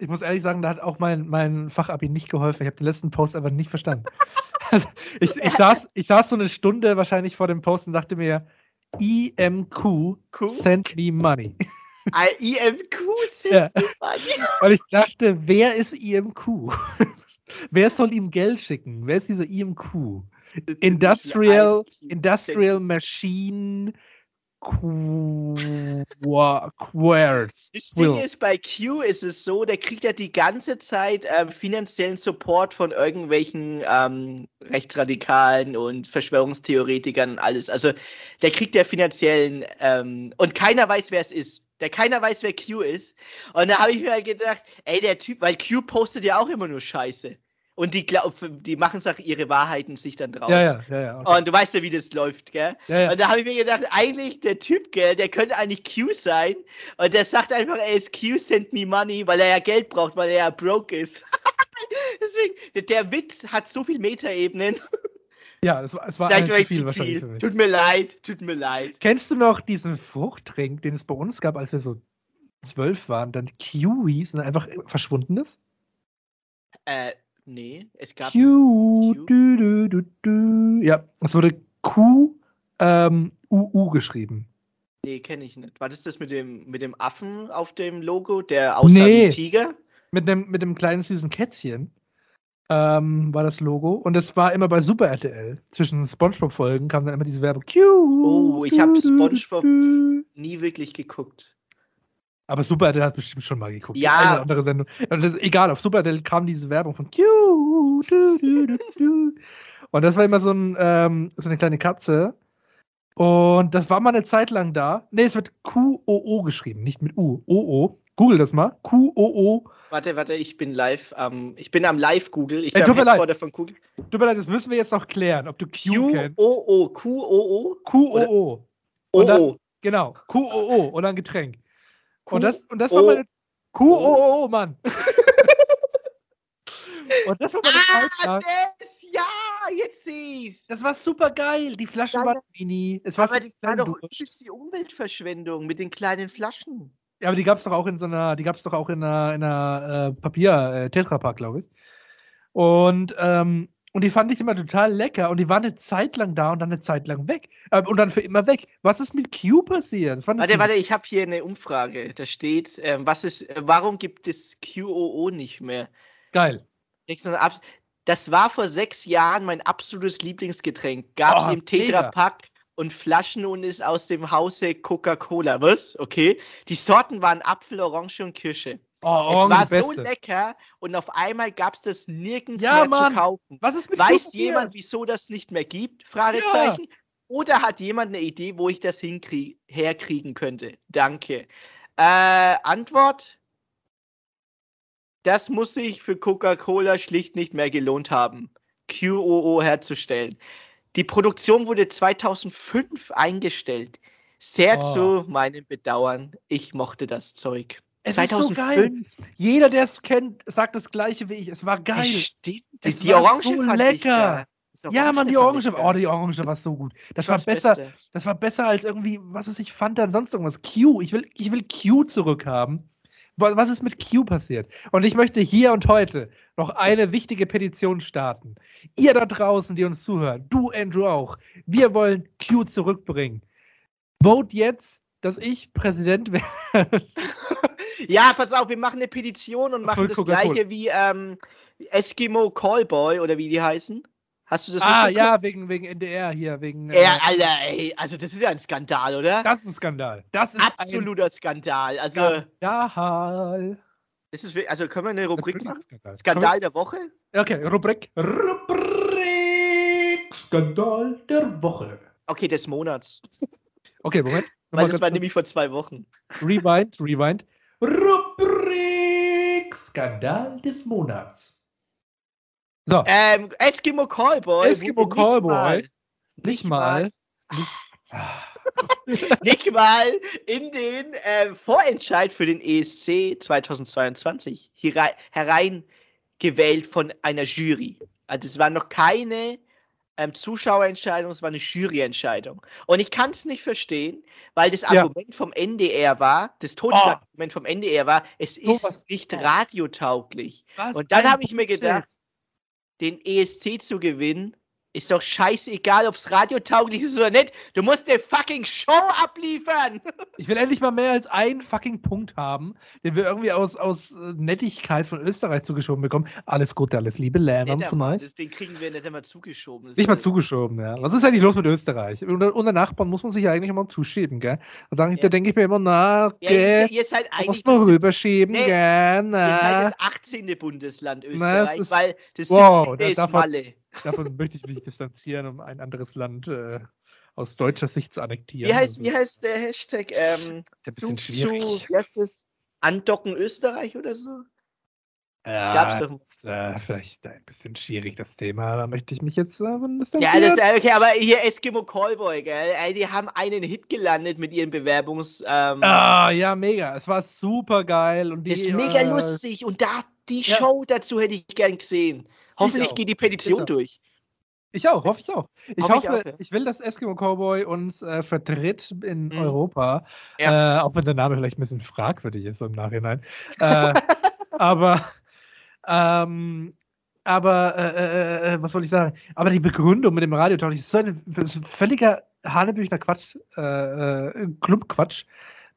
S1: ich muss ehrlich sagen, da hat auch mein, mein Fachabi nicht geholfen. Ich habe den letzten Post einfach nicht verstanden. Also, ich, ich, saß, ich saß so eine Stunde wahrscheinlich vor dem Post und dachte mir, IMQ,
S2: Q?
S1: send me money.
S2: Ah, IMQ sind
S1: Ja.
S2: Money.
S1: Und ich dachte, wer ist IMQ? wer soll ihm Geld schicken? Wer ist dieser IMQ? Industrial, Industrial Machine Qu- Quartz.
S2: Das Ding ist, bei Q ist es so, der kriegt ja die ganze Zeit ähm, finanziellen Support von irgendwelchen ähm, Rechtsradikalen und Verschwörungstheoretikern und alles. Also der kriegt ja finanziellen ähm, und keiner weiß, wer es ist. Der keiner weiß, wer Q ist. Und da habe ich mir halt gedacht, ey, der Typ, weil Q postet ja auch immer nur Scheiße. Und die, die machen auch ihre Wahrheiten sich dann draus.
S1: Ja, ja, ja. okay.
S2: Und du weißt ja, wie das läuft, gell? Ja, ja. Und da habe ich mir gedacht, eigentlich der Typ, gell, der könnte eigentlich Q sein. Und der sagt einfach, ey, Q send me money, weil er ja Geld braucht, weil er ja broke ist. Deswegen, der Witz hat so viel Metaebenen.
S1: Ja, es war, es war zu viel, wahrscheinlich
S2: für mich. Tut mir leid, tut mir leid.
S1: Kennst du noch diesen Fruchttrink, den es bei uns gab, als wir so zwölf waren, dann Q hieß und einfach verschwunden ist?
S2: Äh, nee, es gab.
S1: Q, Q. Du, du, du, du. Ja, es wurde Q ähm, UU geschrieben.
S2: Nee, kenne ich nicht. War das das mit dem, mit dem Affen auf dem Logo, der aussah nee, wie ein Tiger?
S1: Mit dem, mit dem kleinen süßen Kätzchen ähm, war das Logo. Und es war immer bei Super RTL. Zwischen Spongebob-Folgen kam dann immer diese Werbung.
S2: Oh, ich habe Spongebob nie wirklich geguckt.
S1: Aber Super RTL hat bestimmt schon mal geguckt.
S2: Ja.
S1: Eine andere Sendung. Und egal, auf Super RTL kam diese Werbung von Q. Und das war immer so, ein, ähm, so eine kleine Katze. Und das war mal eine Zeit lang da. Ne, es wird Q-O-O geschrieben, nicht mit U. O-O. Google das mal. Q-O-O.
S2: Warte, warte, ich bin live am, ich bin am Live-Google. Ich
S1: bin am Headquarter von Google. Tut mir leid, das müssen wir jetzt noch klären, ob du Q, kennst.
S2: O-O, Q-O-O?
S1: Q-O-O.
S2: O-O.
S1: Genau, Q-O-O oder ein Getränk. Und das, und das war meine Q-O-O, Mann.
S2: und das war meine ah, das, ja, jetzt seh's.
S1: Das war super geil. Die Flaschen waren mini. Es war
S2: aber das war doch die Umweltverschwendung mit den kleinen Flaschen.
S1: Ja, aber die gab es doch auch in so einer, die gab es doch auch in einer, in einer äh, Papier-Tetrapack, äh, glaube ich. Und, ähm, und die fand ich immer total lecker und die waren eine Zeit lang da und dann eine Zeit lang weg. Äh, und dann für immer weg. Was ist mit Q passiert?
S2: warte, warte, ich habe hier eine Umfrage. Da steht, äh, was ist, äh, warum gibt es QOO nicht mehr?
S1: Geil.
S2: Das war vor sechs Jahren mein absolutes Lieblingsgetränk. Gab es oh, im Tetrapack und Flaschen und ist aus dem Hause Coca-Cola. Was? Okay. Die Sorten waren Apfel, Orange und Kirsche.
S1: Oh,
S2: es war so lecker und auf einmal gab es das nirgends
S1: ja,
S2: mehr Mann. zu kaufen.
S1: Was ist mit
S2: Weiß jemand, wieso das nicht mehr gibt? Fragezeichen. Ja. Oder hat jemand eine Idee, wo ich das herkriegen könnte? Danke. Äh, Antwort? Das muss sich für Coca-Cola schlicht nicht mehr gelohnt haben, QOO herzustellen. Die Produktion wurde 2005 eingestellt. Sehr oh. zu meinem Bedauern. Ich mochte das Zeug.
S1: Es 2005. ist so geil. Jeder, der es kennt, sagt das gleiche wie ich. Es war geil. Es
S2: stimmt. Es die war Orange so lecker.
S1: Ich, ja, man, die Orange. Oh, die Orange war so gut. Das, das war besser. Beste. Das war besser als irgendwie, was ist ich fand dann sonst irgendwas. Q. Ich will, ich will Q zurückhaben was ist mit Q passiert? Und ich möchte hier und heute noch eine wichtige Petition starten. Ihr da draußen, die uns zuhören, du Andrew auch, wir wollen Q zurückbringen. Vote jetzt, dass ich Präsident werde.
S2: Ja, pass auf, wir machen eine Petition und machen das gleiche wie ähm, Eskimo Callboy oder wie die heißen. Hast du das
S1: Ah, ja, wegen, wegen NDR hier, wegen.
S2: Ja, äh, Alter, ey, also das ist ja ein Skandal, oder?
S1: Das ist ein Skandal. Das ist
S2: absoluter ein Skandal. Also.
S1: Skandal.
S2: Das ist, also können wir eine Rubrik machen? Skandal, Skandal der Woche?
S1: Okay, Rubrik. Rubrik. Skandal der Woche.
S2: Okay, des Monats.
S1: Okay, Moment.
S2: Weil das war nämlich vor zwei Wochen.
S1: Rewind, rewind. Rubrik Skandal des Monats.
S2: So. Ähm, Eskimo Callboy.
S1: Eskimo Callboy. Nicht mal.
S2: Nicht mal. Nicht mal in den äh, Vorentscheid für den ESC 2022 hereingewählt von einer Jury. Also es war noch keine ähm, Zuschauerentscheidung, es war eine Juryentscheidung. Und ich kann es nicht verstehen, weil das Argument ja. vom NDR war, das Totschlagargument oh. vom NDR war, es so ist nicht radiotauglich. Was Und dann habe ich mir gedacht, den ESC zu gewinnen, ist doch scheißegal, ob es radiotauglich ist oder nicht. Du musst eine fucking Show abliefern.
S1: Ich will endlich mal mehr als einen fucking Punkt haben, den wir irgendwie aus, aus äh, Nettigkeit von Österreich zugeschoben bekommen. Alles Gute, alles Liebe, Lärm
S2: von euch. Den kriegen wir nicht immer zugeschoben.
S1: Nicht mal zugeschoben, ja. Was ist eigentlich los mit Österreich? Unter, unter Nachbarn muss man sich ja eigentlich immer zuschieben, gell? Da, ja. da denke ich mir immer, na,
S2: gell, ja, ihr, ihr seid
S1: eigentlich. Muss man rüberschieben, nee, gell, na.
S2: Ihr seid das 18. Bundesland Österreich, na, ist, weil das 17.
S1: Wow,
S2: ist Malle.
S1: Davon möchte ich mich distanzieren, um ein anderes Land äh, aus deutscher Sicht zu annektieren.
S2: Wie heißt, wie heißt der Hashtag? Ähm,
S1: ein bisschen zu, schwierig.
S2: Zu, heißt das? Andocken Österreich oder so?
S1: Ja,
S2: gab's doch.
S1: ist, äh, vielleicht ein bisschen schwierig, das Thema. Da möchte ich mich jetzt äh,
S2: Ja, das, okay, aber hier Eskimo Callboy, gell? Ey, die haben einen Hit gelandet mit ihren Bewerbungs. Ähm,
S1: Ah, ja, mega. Es war super geil. Und die,
S2: ist mega
S1: äh,
S2: lustig und da die
S1: ja.
S2: Show dazu hätte ich gern gesehen. Hoffentlich geht die Petition
S1: Ich
S2: durch.
S1: Ich auch, hoffe ich auch. Ich
S2: Hoffe ich
S1: hoffe,
S2: auch, ja.
S1: ich will, dass Eskimo Cowboy uns äh, vertritt in
S2: Mhm.
S1: Europa.
S2: Ja.
S1: Äh, auch wenn der Name vielleicht ein bisschen fragwürdig ist im Nachhinein. äh, aber, ähm, aber, äh, äh, was wollte ich sagen? Aber die Begründung mit dem Radiotalk ist so ein das ist ein völliger Hanebüchner Quatsch, äh, äh, Klumpquatsch,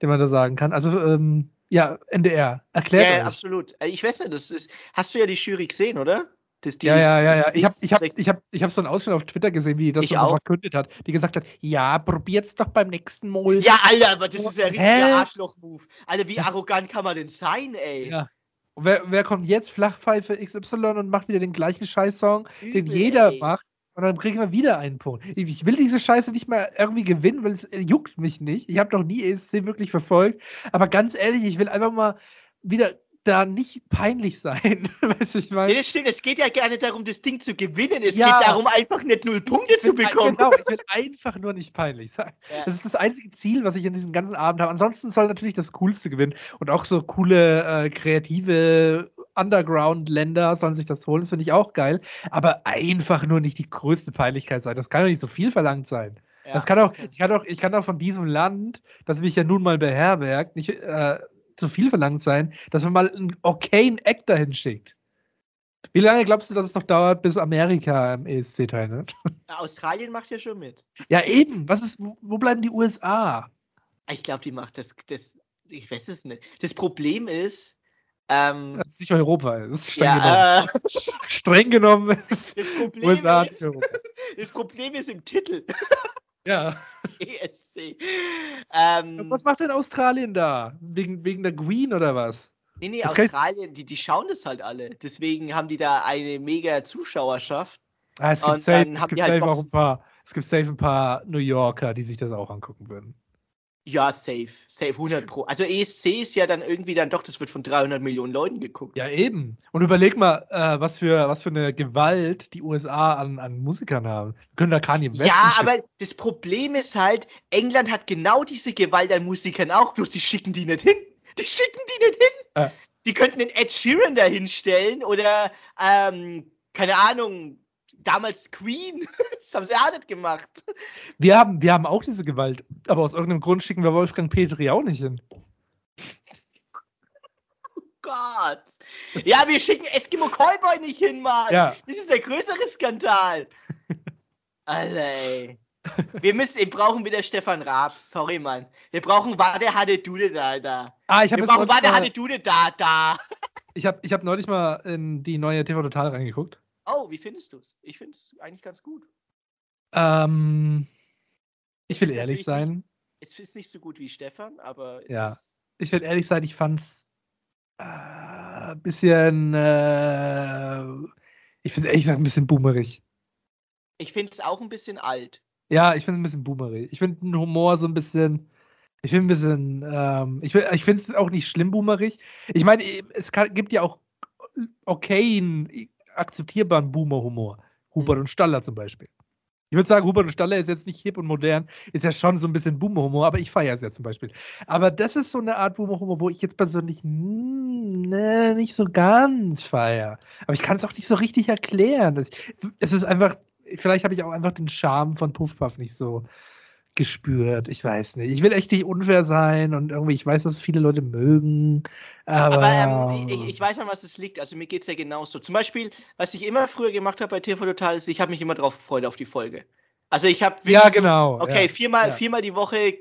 S1: den man da sagen kann. Also, ähm, ja, NDR, erklärt
S2: Ja,
S1: euch.
S2: absolut. Äh, Ich weiß nicht, das ist. Hast du ja die Jury gesehen, oder? Das, die
S1: Ja, ja, ja, ja. Ich habe ich hab, ich hab, ich hab so einen Ausschnitt auf Twitter gesehen, wie die das so
S2: auch.
S1: verkündet hat, die gesagt hat, ja, probiert's doch beim nächsten Mal.
S2: Ja, Alter, aber das ist ja ein richtiger Arschloch-Move. Alter, wie arrogant kann man denn sein, ey?
S1: Ja. Und wer, wer kommt jetzt Flachpfeife XY und macht wieder den gleichen Scheißsong, den jeder
S2: ey.
S1: macht? Und dann kriegen wir wieder einen Punkt. Ich ich will diese Scheiße nicht mal irgendwie gewinnen, weil es äh, juckt mich nicht. Ich habe noch nie ESC wirklich verfolgt. Aber ganz ehrlich, ich will einfach mal wieder da nicht peinlich sein. weißt du, ich
S2: Ja,
S1: meine.
S2: das stimmt, es geht ja gar nicht darum, das Ding zu gewinnen. Es
S1: Ja.
S2: geht darum, einfach nicht null Punkte zu bekommen.
S1: Genau, ich will einfach nur nicht peinlich sein.
S2: Ja.
S1: Das ist das einzige Ziel, was ich in diesem ganzen Abend habe. Ansonsten soll natürlich das Coolste gewinnen. Und auch so coole, äh, kreative Underground-Länder sollen sich das holen. Das finde ich auch geil. Aber einfach nur nicht die größte Peinlichkeit sein. Das kann doch nicht so viel verlangt sein.
S2: Ja.
S1: Das kann auch, ich kann auch, ich kann auch von diesem Land, das mich ja nun mal beherbergt, nicht äh, zu viel verlangt sein, dass man mal einen okayen Act dahin schickt. Wie lange glaubst du, dass es noch dauert, bis Amerika am ESC teilnimmt?
S2: Australien macht ja schon mit.
S1: Ja, eben. Was ist, wo, bleiben die USA?
S2: Ich glaube, die macht das, das. Ich weiß es nicht. Das Problem ist, ähm,
S1: Das ist nicht Europa. Ist streng genommen.
S2: ja, äh,
S1: Streng genommen ist
S2: das, Problem
S1: USA
S2: ist
S1: Europa.
S2: das Problem ist im Titel
S1: Ja.
S2: ESC. Ähm,
S1: Was macht denn Australien da? Wegen, wegen der Queen oder was?
S2: nee, nee,
S1: das
S2: Australien, die, die schauen das halt alle. Deswegen haben die da eine mega Zuschauerschaft.
S1: Ah, es gibt
S2: Und
S1: safe, es gibt
S2: halt
S1: safe auch ein paar, es gibt safe ein paar New Yorker, die sich das auch angucken würden.
S2: Ja, safe. Safe 100 Pro. Also ESC ist ja dann irgendwie dann doch, das wird von 300 Millionen Leuten geguckt.
S1: Ja, eben. Und überleg mal, äh, was, für, was für eine Gewalt die USA an, an Musikern haben. Wir können da Kanye West
S2: Ja, aber das Problem ist halt, England hat genau diese Gewalt an Musikern auch, bloß die schicken die nicht hin. Die schicken die nicht hin.
S1: Ja.
S2: Die könnten den Ed Sheeran da hinstellen oder, ähm, keine Ahnung, damals Queen. Das haben sie auch nicht gemacht.
S1: Wir haben, wir haben auch diese Gewalt, aber aus irgendeinem Grund schicken wir Wolfgang Petri auch nicht hin.
S2: Gott. Ja, wir schicken Eskimo Callboy nicht hin, Mann.
S1: Ja.
S2: Das ist der größere Skandal. Alter, ey. Wir müssen, wir brauchen wieder Stefan Raab. Sorry, Mann. Wir brauchen Warte hatte Dude da, da.
S1: Ah, ich habe
S2: Wir brauchen
S1: mal,
S2: hatte Dude da, da.
S1: ich hab, ich hab neulich mal in die neue TV Total reingeguckt.
S2: Oh, wie findest du es? Ich finde es eigentlich ganz gut.
S1: Ähm, ich will
S2: ist
S1: ehrlich sein.
S2: Es ist nicht so gut wie Stefan, aber es
S1: Ja.
S2: ist.
S1: Ich will ehrlich sein, ich fand's äh, ein bisschen, äh, ich finde ehrlich gesagt ein bisschen boomerig.
S2: Ich finde es auch ein bisschen alt.
S1: Ja, ich finde es ein bisschen boomerig. Ich finde den Humor so ein bisschen, ich finde ein bisschen, ähm, ich, ich finde es auch nicht schlimm boomerig. Ich meine, es kann, gibt ja auch okayen, akzeptierbaren Boomer-Humor. Hubert
S2: Mhm.
S1: und Staller zum Beispiel. Ich würde sagen, Hubert und Staller ist jetzt nicht hip und modern, ist ja schon so ein bisschen Boomer-Humor, aber ich feiere es ja zum Beispiel. Aber das ist so eine Art Boomer-Humor, wo ich jetzt persönlich hm, ne, nicht so ganz feiere. Aber ich kann es auch nicht so richtig erklären. Es ist einfach, vielleicht habe ich auch einfach den Charme von Puffpuff nicht so gespürt. Ich weiß nicht. Ich will echt nicht unfair sein und irgendwie, ich weiß, dass viele Leute mögen. Aber,
S2: Aber ähm, ich, ich weiß an was es liegt. Also mir geht es ja genauso. Zum Beispiel, was ich immer früher gemacht habe bei TV Total, ist, ich habe mich immer drauf gefreut auf die Folge. Also ich habe
S1: ja, genau.
S2: Okay,
S1: ja,
S2: viermal,
S1: ja.
S2: viermal die Woche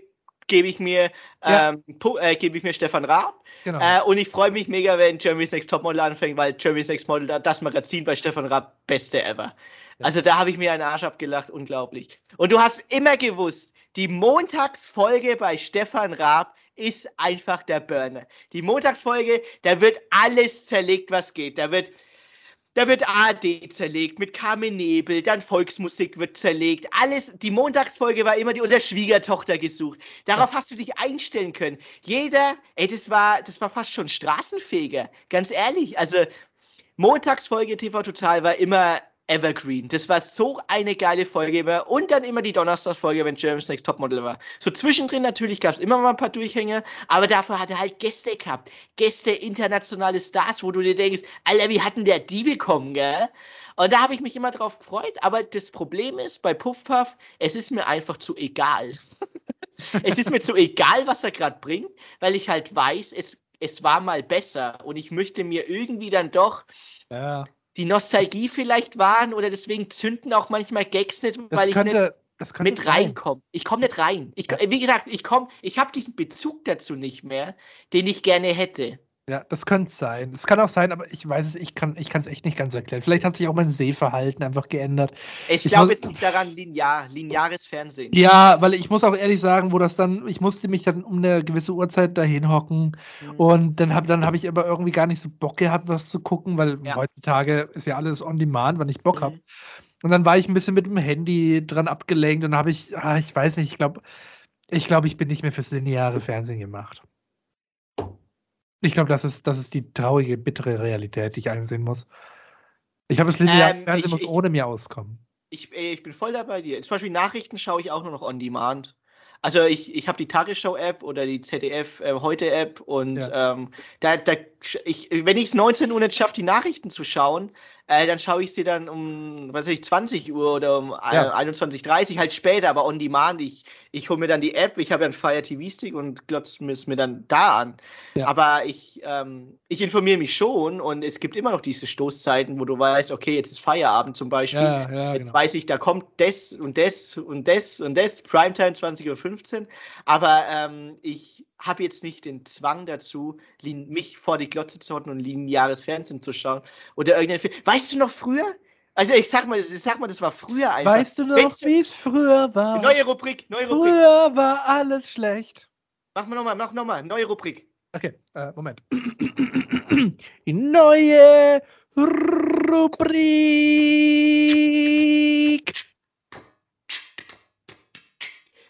S2: gebe ich mir
S1: Ja.
S2: ähm, äh, gebe ich mir Stefan Raab
S1: genau.
S2: äh, und ich freue mich mega, wenn Jeremy's Next Topmodel anfängt, weil Jeremy's Next Model da- das Magazin bei Stefan Raab beste ever. Also da habe ich mir einen Arsch abgelacht, unglaublich. Und du hast immer gewusst, die Montagsfolge bei Stefan Raab ist einfach der Burner. Die Montagsfolge, da wird alles zerlegt, was geht. Da wird da wird ARD zerlegt mit Carmen Nebel, dann Volksmusik wird zerlegt. Alles, die Montagsfolge war immer die unter Schwiegertochter gesucht. Darauf hast du dich einstellen können. Jeder, ey, das war, das war fast schon Straßenfeger. Ganz ehrlich. Also, Montagsfolge TV Total war immer Evergreen. Das war so eine geile Folge immer. Und dann immer die Donnerstagsfolge, wenn Germany's Next Topmodel war. So zwischendrin natürlich gab es immer mal ein paar Durchhänge, aber dafür hat er halt Gäste gehabt. Gäste, internationale Stars, wo du dir denkst, Alter, wie hatten der die bekommen, gell? Und da habe ich mich immer drauf gefreut. Aber das Problem ist, bei Puff Puff, es ist mir einfach zu egal. es ist mir zu egal, was er gerade bringt, weil ich halt weiß, es, es war mal besser. Und ich möchte mir irgendwie dann doch
S1: Ja.
S2: Die Nostalgie vielleicht wahren oder deswegen zünden auch manchmal Gags nicht,
S1: Das
S2: weil ich
S1: könnte,
S2: nicht
S1: das
S2: mit reinkomme. Ich komme nicht rein. Ich, wie gesagt, ich komme, ich habe diesen Bezug dazu nicht mehr, den ich gerne hätte.
S1: Ja, das könnte sein. Das kann auch sein, aber ich weiß es, ich kann ich es echt nicht ganz erklären. Vielleicht hat sich auch mein Sehverhalten einfach geändert.
S2: Ich,
S1: Ich
S2: glaube, es liegt daran linear, lineares Fernsehen.
S1: Ja, weil ich muss auch ehrlich sagen, wo das dann, ich musste mich dann um eine gewisse Uhrzeit dahin hocken
S2: Mhm.
S1: und dann habe dann hab ich aber irgendwie gar nicht so Bock gehabt, was zu gucken, weil
S2: Ja.
S1: heutzutage ist ja alles on demand, wann ich Bock habe.
S2: Mhm.
S1: Und dann war ich ein bisschen mit dem Handy dran abgelenkt und habe ich, ah, ich weiß nicht, ich glaube, ich glaube, ich bin nicht mehr fürs lineare Fernsehen gemacht. Ich glaube, das ist, das ist die traurige, bittere Realität, die ich einsehen muss. Ich glaube, das lineare
S2: Ähm,
S1: Fernsehen muss
S2: ich-
S1: ohne mir auskommen.
S2: Ich, ich bin voll dabei dir. Zum Beispiel Nachrichten schaue ich auch nur noch on demand. Also ich, ich habe die Tagesschau-App oder die ZDF äh, und ähm, da, da ich, wenn ich es 19 Uhr nicht schaffe, die Nachrichten zu schauen, äh, dann schaue ich sie dann um, was weiß ich, 20 Uhr oder um äh,
S1: Ja.
S2: 21.30 halt später, aber on demand. Ich, ich hole mir dann die App, ich habe ja einen Fire TV-Stick und glotze es mir dann da an.
S1: Ja.
S2: Aber ich, ähm, ich informiere mich schon und es gibt immer noch diese Stoßzeiten, wo du weißt, okay, jetzt ist Feierabend zum Beispiel.
S1: Ja, ja,
S2: Jetzt
S1: genau.
S2: weiß ich, da kommt das und das und das und das, Primetime 20.15 Uhr. Aber ähm, ich habe jetzt nicht den Zwang dazu, mich vor die Glotze zu hocken und lineares Fernsehen zu schauen. Oder irgendein Film. Weißt du noch früher? Also ich sag mal, ich sag mal, das war früher einfach.
S1: Weißt du noch, wie es früher war?
S2: Neue Rubrik, neue Rubrik.
S1: Früher war alles schlecht.
S2: Mach mal nochmal, mach nochmal, neue Rubrik.
S1: Okay, äh, Moment. Die neue Rubrik.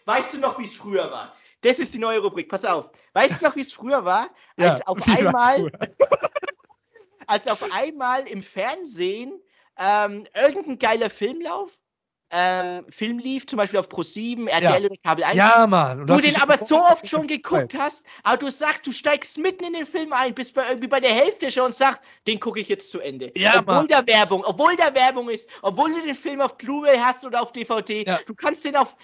S2: Weißt du noch, wie es früher war? Das ist die neue Rubrik. Pass auf. Weißt du noch, wie es früher war?
S1: Ja,
S2: Als auf
S1: wie war's
S2: einmal als auf einmal im Fernsehen ähm, irgendein geiler Filmlauf, ähm, Film lief, zum Beispiel auf Pro7, RTL
S1: Ja.
S2: oder Kabel 1.
S1: Ja, Mann.
S2: Du den aber so oft schon geguckt hast, aber du sagst, du steigst mitten in den Film ein, bist bei, irgendwie bei der Hälfte schon und sagst, den gucke ich jetzt zu Ende.
S1: Ja,
S2: obwohl
S1: Mann.
S2: da Werbung, obwohl da Werbung ist, obwohl du den Film auf Blu-ray hast oder auf DVD,
S1: Ja.
S2: du kannst den auf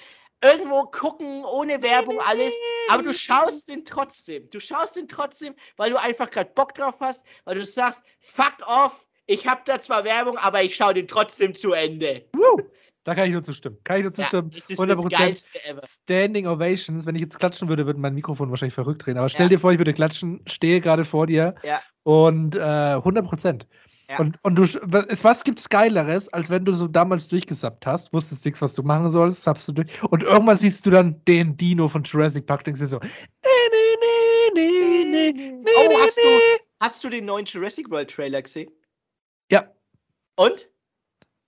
S2: irgendwo gucken, ohne Werbung, alles, aber du schaust den trotzdem. Du schaust den trotzdem, weil du einfach gerade Bock drauf hast, weil du sagst, fuck off, ich hab da zwar Werbung, aber ich schaue den trotzdem zu Ende.
S1: Woo! Da kann ich nur zustimmen. Kann ich nur
S2: Ja,
S1: zustimmen.
S2: es ist
S1: 100%.
S2: das Geilste ever.
S1: Standing Ovations. Wenn ich jetzt klatschen würde, würde mein Mikrofon wahrscheinlich verrückt drehen. Aber stell
S2: Ja.
S1: dir vor, ich würde klatschen, stehe gerade vor dir
S2: Ja.
S1: und äh, 100 Prozent.
S2: Ja.
S1: Und, und du, was, gibt's Geileres, als wenn du so damals durchgesappt hast, wusstest nichts, was du machen sollst, sappst du durch. Und irgendwann siehst du dann den Dino von Jurassic Park, denkst dir so, nee, nee, nee, nee, nee,
S2: Oh,
S1: nee,
S2: hast du-. Hast du den neuen Jurassic World Trailer gesehen?
S1: Ja,
S2: Und?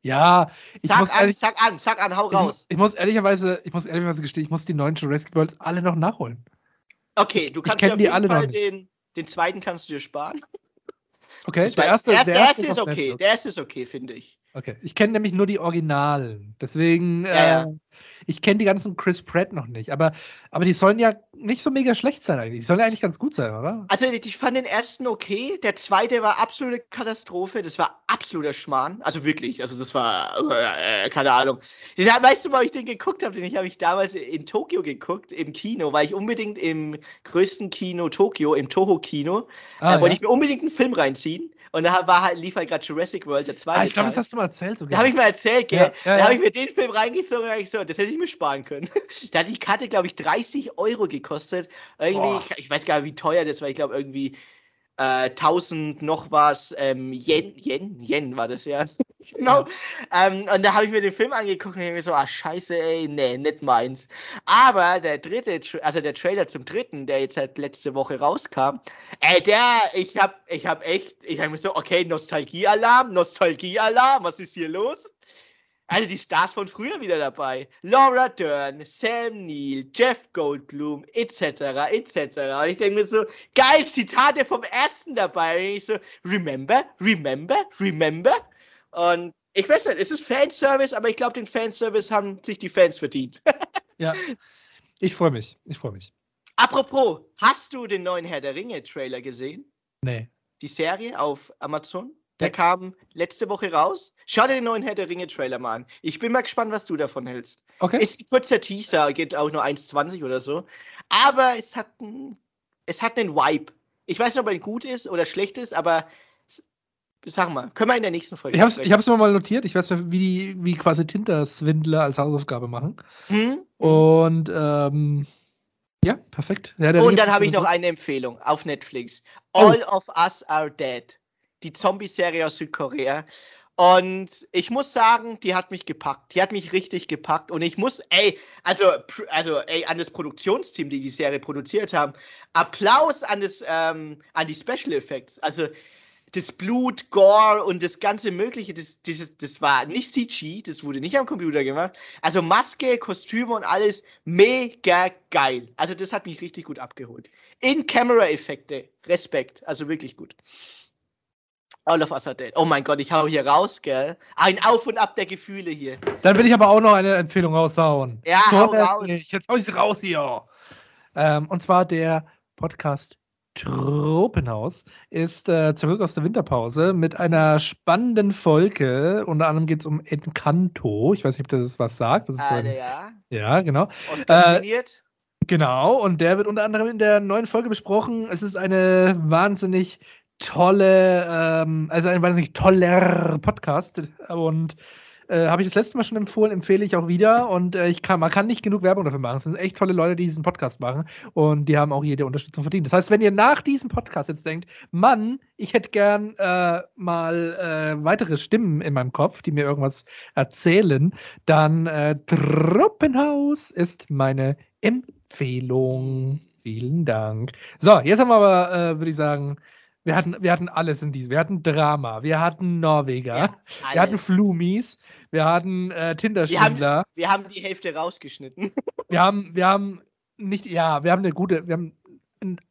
S1: ja, ich muss
S2: Sag an,
S1: ehrlich,
S2: sag an, sag an, hau
S1: ich muss,
S2: raus.
S1: ich muss ehrlicherweise, ich muss ehrlicherweise gestehen, ich muss die neuen Jurassic Worlds alle noch nachholen.
S2: Okay, du
S1: ich
S2: kannst dir auf
S1: die
S2: jeden
S1: alle noch
S2: Fall den, den zweiten kannst du dir sparen.
S1: Okay,
S2: der erste, der erste ist
S1: auf
S2: okay, der erste ist okay, finde ich.
S1: Okay, ich kenne nämlich nur die Originalen. Deswegen,
S2: Ja,
S1: äh, ich kenne die ganzen Chris Pratt noch nicht. Aber, aber die sollen ja nicht so mega schlecht sein eigentlich. Die sollen ja eigentlich ganz gut sein, oder?
S2: Also ich fand den ersten okay, der zweite war absolute Katastrophe, das war absoluter Schmarrn, also wirklich, also das war, äh, keine Ahnung. Ja, weißt du, warum ich den geguckt habe? Den habe ich damals in Tokio geguckt, im Kino, weil ich unbedingt im größten Kino Tokio, im Toho-Kino,
S1: Ah,
S2: äh, wollte
S1: ja.
S2: ich mir unbedingt einen Film reinziehen und da war halt, lief halt gerade Jurassic World, der zweite
S1: ah, ich glaube,
S2: Teil.
S1: das hast du mal erzählt sogar.
S2: Da habe ich mal erzählt, gell?
S1: Ja, ja,
S2: da habe ich mir den Film reingezogen und ich so, das hätte ich mir sparen können. da hat die Karte, glaube ich, 30 Euro gekostet. Irgendwie,
S1: Boah.
S2: ich, ich weiß gar nicht, wie teuer das war. Ich glaube, irgendwie äh, 1000 noch was ähm, Yen, Yen, Yen war das ja. genau. Ähm, und da habe ich mir den Film angeguckt und ich mir so, ah, scheiße, ey, nee, nicht meins. Aber der dritte, also der Trailer zum dritten, der jetzt halt letzte Woche rauskam, ey, der, ich hab, ich hab echt, ich hab mir so, okay, Nostalgiealarm, Nostalgiealarm, was ist hier los? Also die Stars von früher wieder dabei. Laura Dern, Sam Neill, Jeff Goldblum, etc., etc. Und ich denke mir so, geil, Zitate vom ersten dabei. Und ich so, remember, remember, remember. Und ich weiß nicht, es ist Fanservice, aber ich glaube, den Fanservice haben sich die Fans verdient.
S1: ja, ich freue mich, ich freue mich.
S2: Apropos, hast du den neuen Herr der Ringe-Trailer gesehen?
S1: Nee.
S2: Die Serie auf Amazon? Der kam letzte Woche raus. Schau dir den neuen Herr der Ringe-Trailer mal an. Ich bin mal gespannt, was du davon hältst.
S1: Okay.
S2: Ist ein kurzer Teaser, geht auch nur 1,20 oder so. Aber es hat, ein, es hat einen Vibe. Ich weiß nicht, ob er gut ist oder schlecht ist, aber sag mal, können wir in der nächsten Folge.
S1: Ich habe es ich hab's mal notiert. Ich weiß, wie die wie quasi Tinder-Swindler als Hausaufgabe machen. Hm? Und ähm, ja, perfekt. Ja,
S2: Und dann habe ich noch eine Empfehlung auf Netflix. Oh. All oh. of Us Are Dead die Zombie-Serie aus Südkorea. Und ich muss sagen, die hat mich gepackt. Die hat mich richtig gepackt. Und ich muss, ey, also, also, ey, an das Produktionsteam, die die Serie produziert haben, Applaus an das, ähm, an die Special Effects. Also, das Blut, Gore und das ganze Mögliche, das, das, das war nicht CG, das wurde nicht am Computer gemacht. Also Maske, Kostüme und alles mega geil. Also das hat mich richtig gut abgeholt. In-Camera-Effekte, Respekt, also wirklich gut. All of Us are dead. Oh mein Gott, ich hau hier raus, gell? Ein Auf und Ab der Gefühle hier.
S1: Dann will ich aber auch noch eine Empfehlung raushauen.
S2: Ja, so hau raus.
S1: Nicht. Jetzt hau ich raus hier. Ähm, und zwar der Podcast Tropenhaus ist äh, zurück aus der Winterpause mit einer spannenden Folge. Unter anderem geht es um Encanto. Ich weiß nicht, ob das was sagt. Das ist
S2: so ein, ja.
S1: Ja, genau.
S2: Äh,
S1: genau, und der wird unter anderem in der neuen Folge besprochen. Es ist eine wahnsinnig tolle, ähm, also ein wahnsinnig toller Podcast und äh, habe ich das letzte Mal schon empfohlen, empfehle ich auch wieder und äh, ich kann, man kann nicht genug Werbung dafür machen. Es sind echt tolle Leute, die diesen Podcast machen und die haben auch jede Unterstützung verdient. Das heißt, wenn ihr nach diesem Podcast jetzt denkt, Mann, ich hätte gern äh, mal äh, weitere Stimmen in meinem Kopf, die mir irgendwas erzählen, dann äh, Truppenhaus ist meine Empfehlung. Vielen Dank. So, jetzt haben wir aber, äh, würde ich sagen, wir hatten, wir hatten alles in diesem. Wir hatten Drama, wir hatten Norweger, ja, wir hatten Flumis, wir hatten äh, Tinder-Schwindler.
S2: Wir, wir, haben die Hälfte rausgeschnitten.
S1: wir haben, wir haben nicht, ja, wir haben eine gute, wir haben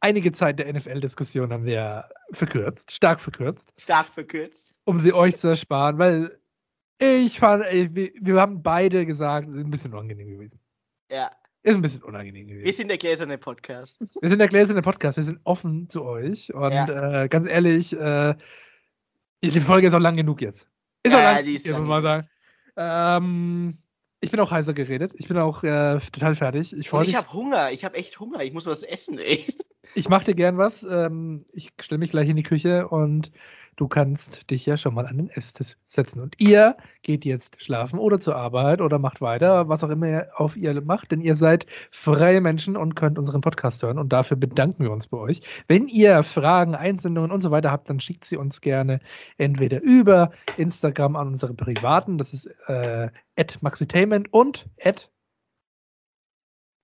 S1: einige Zeit der NFL-Diskussion haben wir verkürzt, stark verkürzt.
S2: Stark verkürzt.
S1: Um sie euch zu ersparen, weil ich fand, wir haben beide gesagt, es ist ein bisschen unangenehm gewesen.
S2: Ja.
S1: Ist ein bisschen unangenehm gewesen.
S2: Wir sind der gläserne Podcast.
S1: Wir sind der gläserne Podcast. Wir sind offen zu euch. Und ja. äh, ganz ehrlich, äh, die Folge ist auch lang genug jetzt. Ist ja, auch lang, die ist muss man sagen. Ähm, ich bin auch heißer geredet. Ich bin auch äh, total fertig. Ich,
S2: Und ich habe Hunger. Ich habe echt Hunger. Ich muss was essen, ey.
S1: Ich mache dir gern was. Ähm, ich stelle mich gleich in die Küche und du kannst dich ja schon mal an den Esstisch setzen. Und ihr geht jetzt schlafen oder zur Arbeit oder macht weiter, was auch immer ihr auf ihr macht, denn ihr seid freie Menschen und könnt unseren Podcast hören. Und dafür bedanken wir uns bei euch. Wenn ihr Fragen, Einsendungen und so weiter habt, dann schickt sie uns gerne entweder über Instagram an unsere privaten, das ist äh, maxitainment und at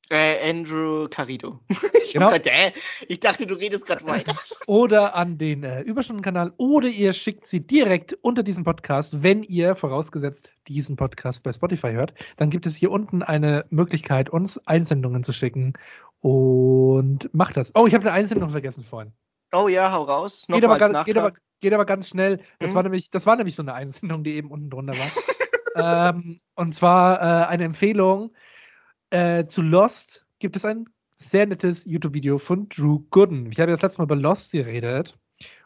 S2: äh, Andrew Carido. ich, genau. grad, äh, ich, dachte, du redest gerade weiter.
S1: Oder an den äh, Überstundenkanal oder ihr schickt sie direkt unter diesem Podcast, wenn ihr vorausgesetzt diesen Podcast bei Spotify hört. Dann gibt es hier unten eine Möglichkeit, uns Einsendungen zu schicken. Und macht das. Oh, ich habe eine Einsendung vergessen vorhin.
S2: Oh ja, hau raus.
S1: Geht aber, ganz, geht, aber, geht aber, ganz schnell. Das, mhm. war nämlich, das war nämlich so eine Einsendung, die eben unten drunter war. ähm, und zwar äh, eine Empfehlung äh, zu Lost gibt es ein sehr nettes YouTube-Video von Drew Gooden. Ich habe das letzte Mal über Lost geredet.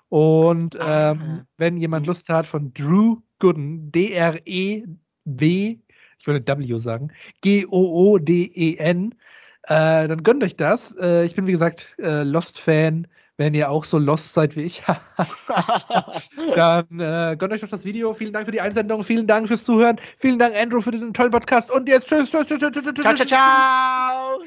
S1: Und ähm, wenn jemand Lust hat von Drew Gooden, D-R-E-W, ich würde W sagen, G-O-O-D-E-N, äh, dann gönnt euch das. Äh, ich bin, wie gesagt, äh, Lost-Fan wenn ihr auch so lost seid wie ich, dann äh, gönnt euch doch das Video. Vielen Dank für die Einsendung, vielen Dank fürs Zuhören, vielen Dank, Andrew, für den tollen Podcast und jetzt tschüss, tschüss, tschüss, tschüss, tschüss,
S2: ciao, ciao, ciao.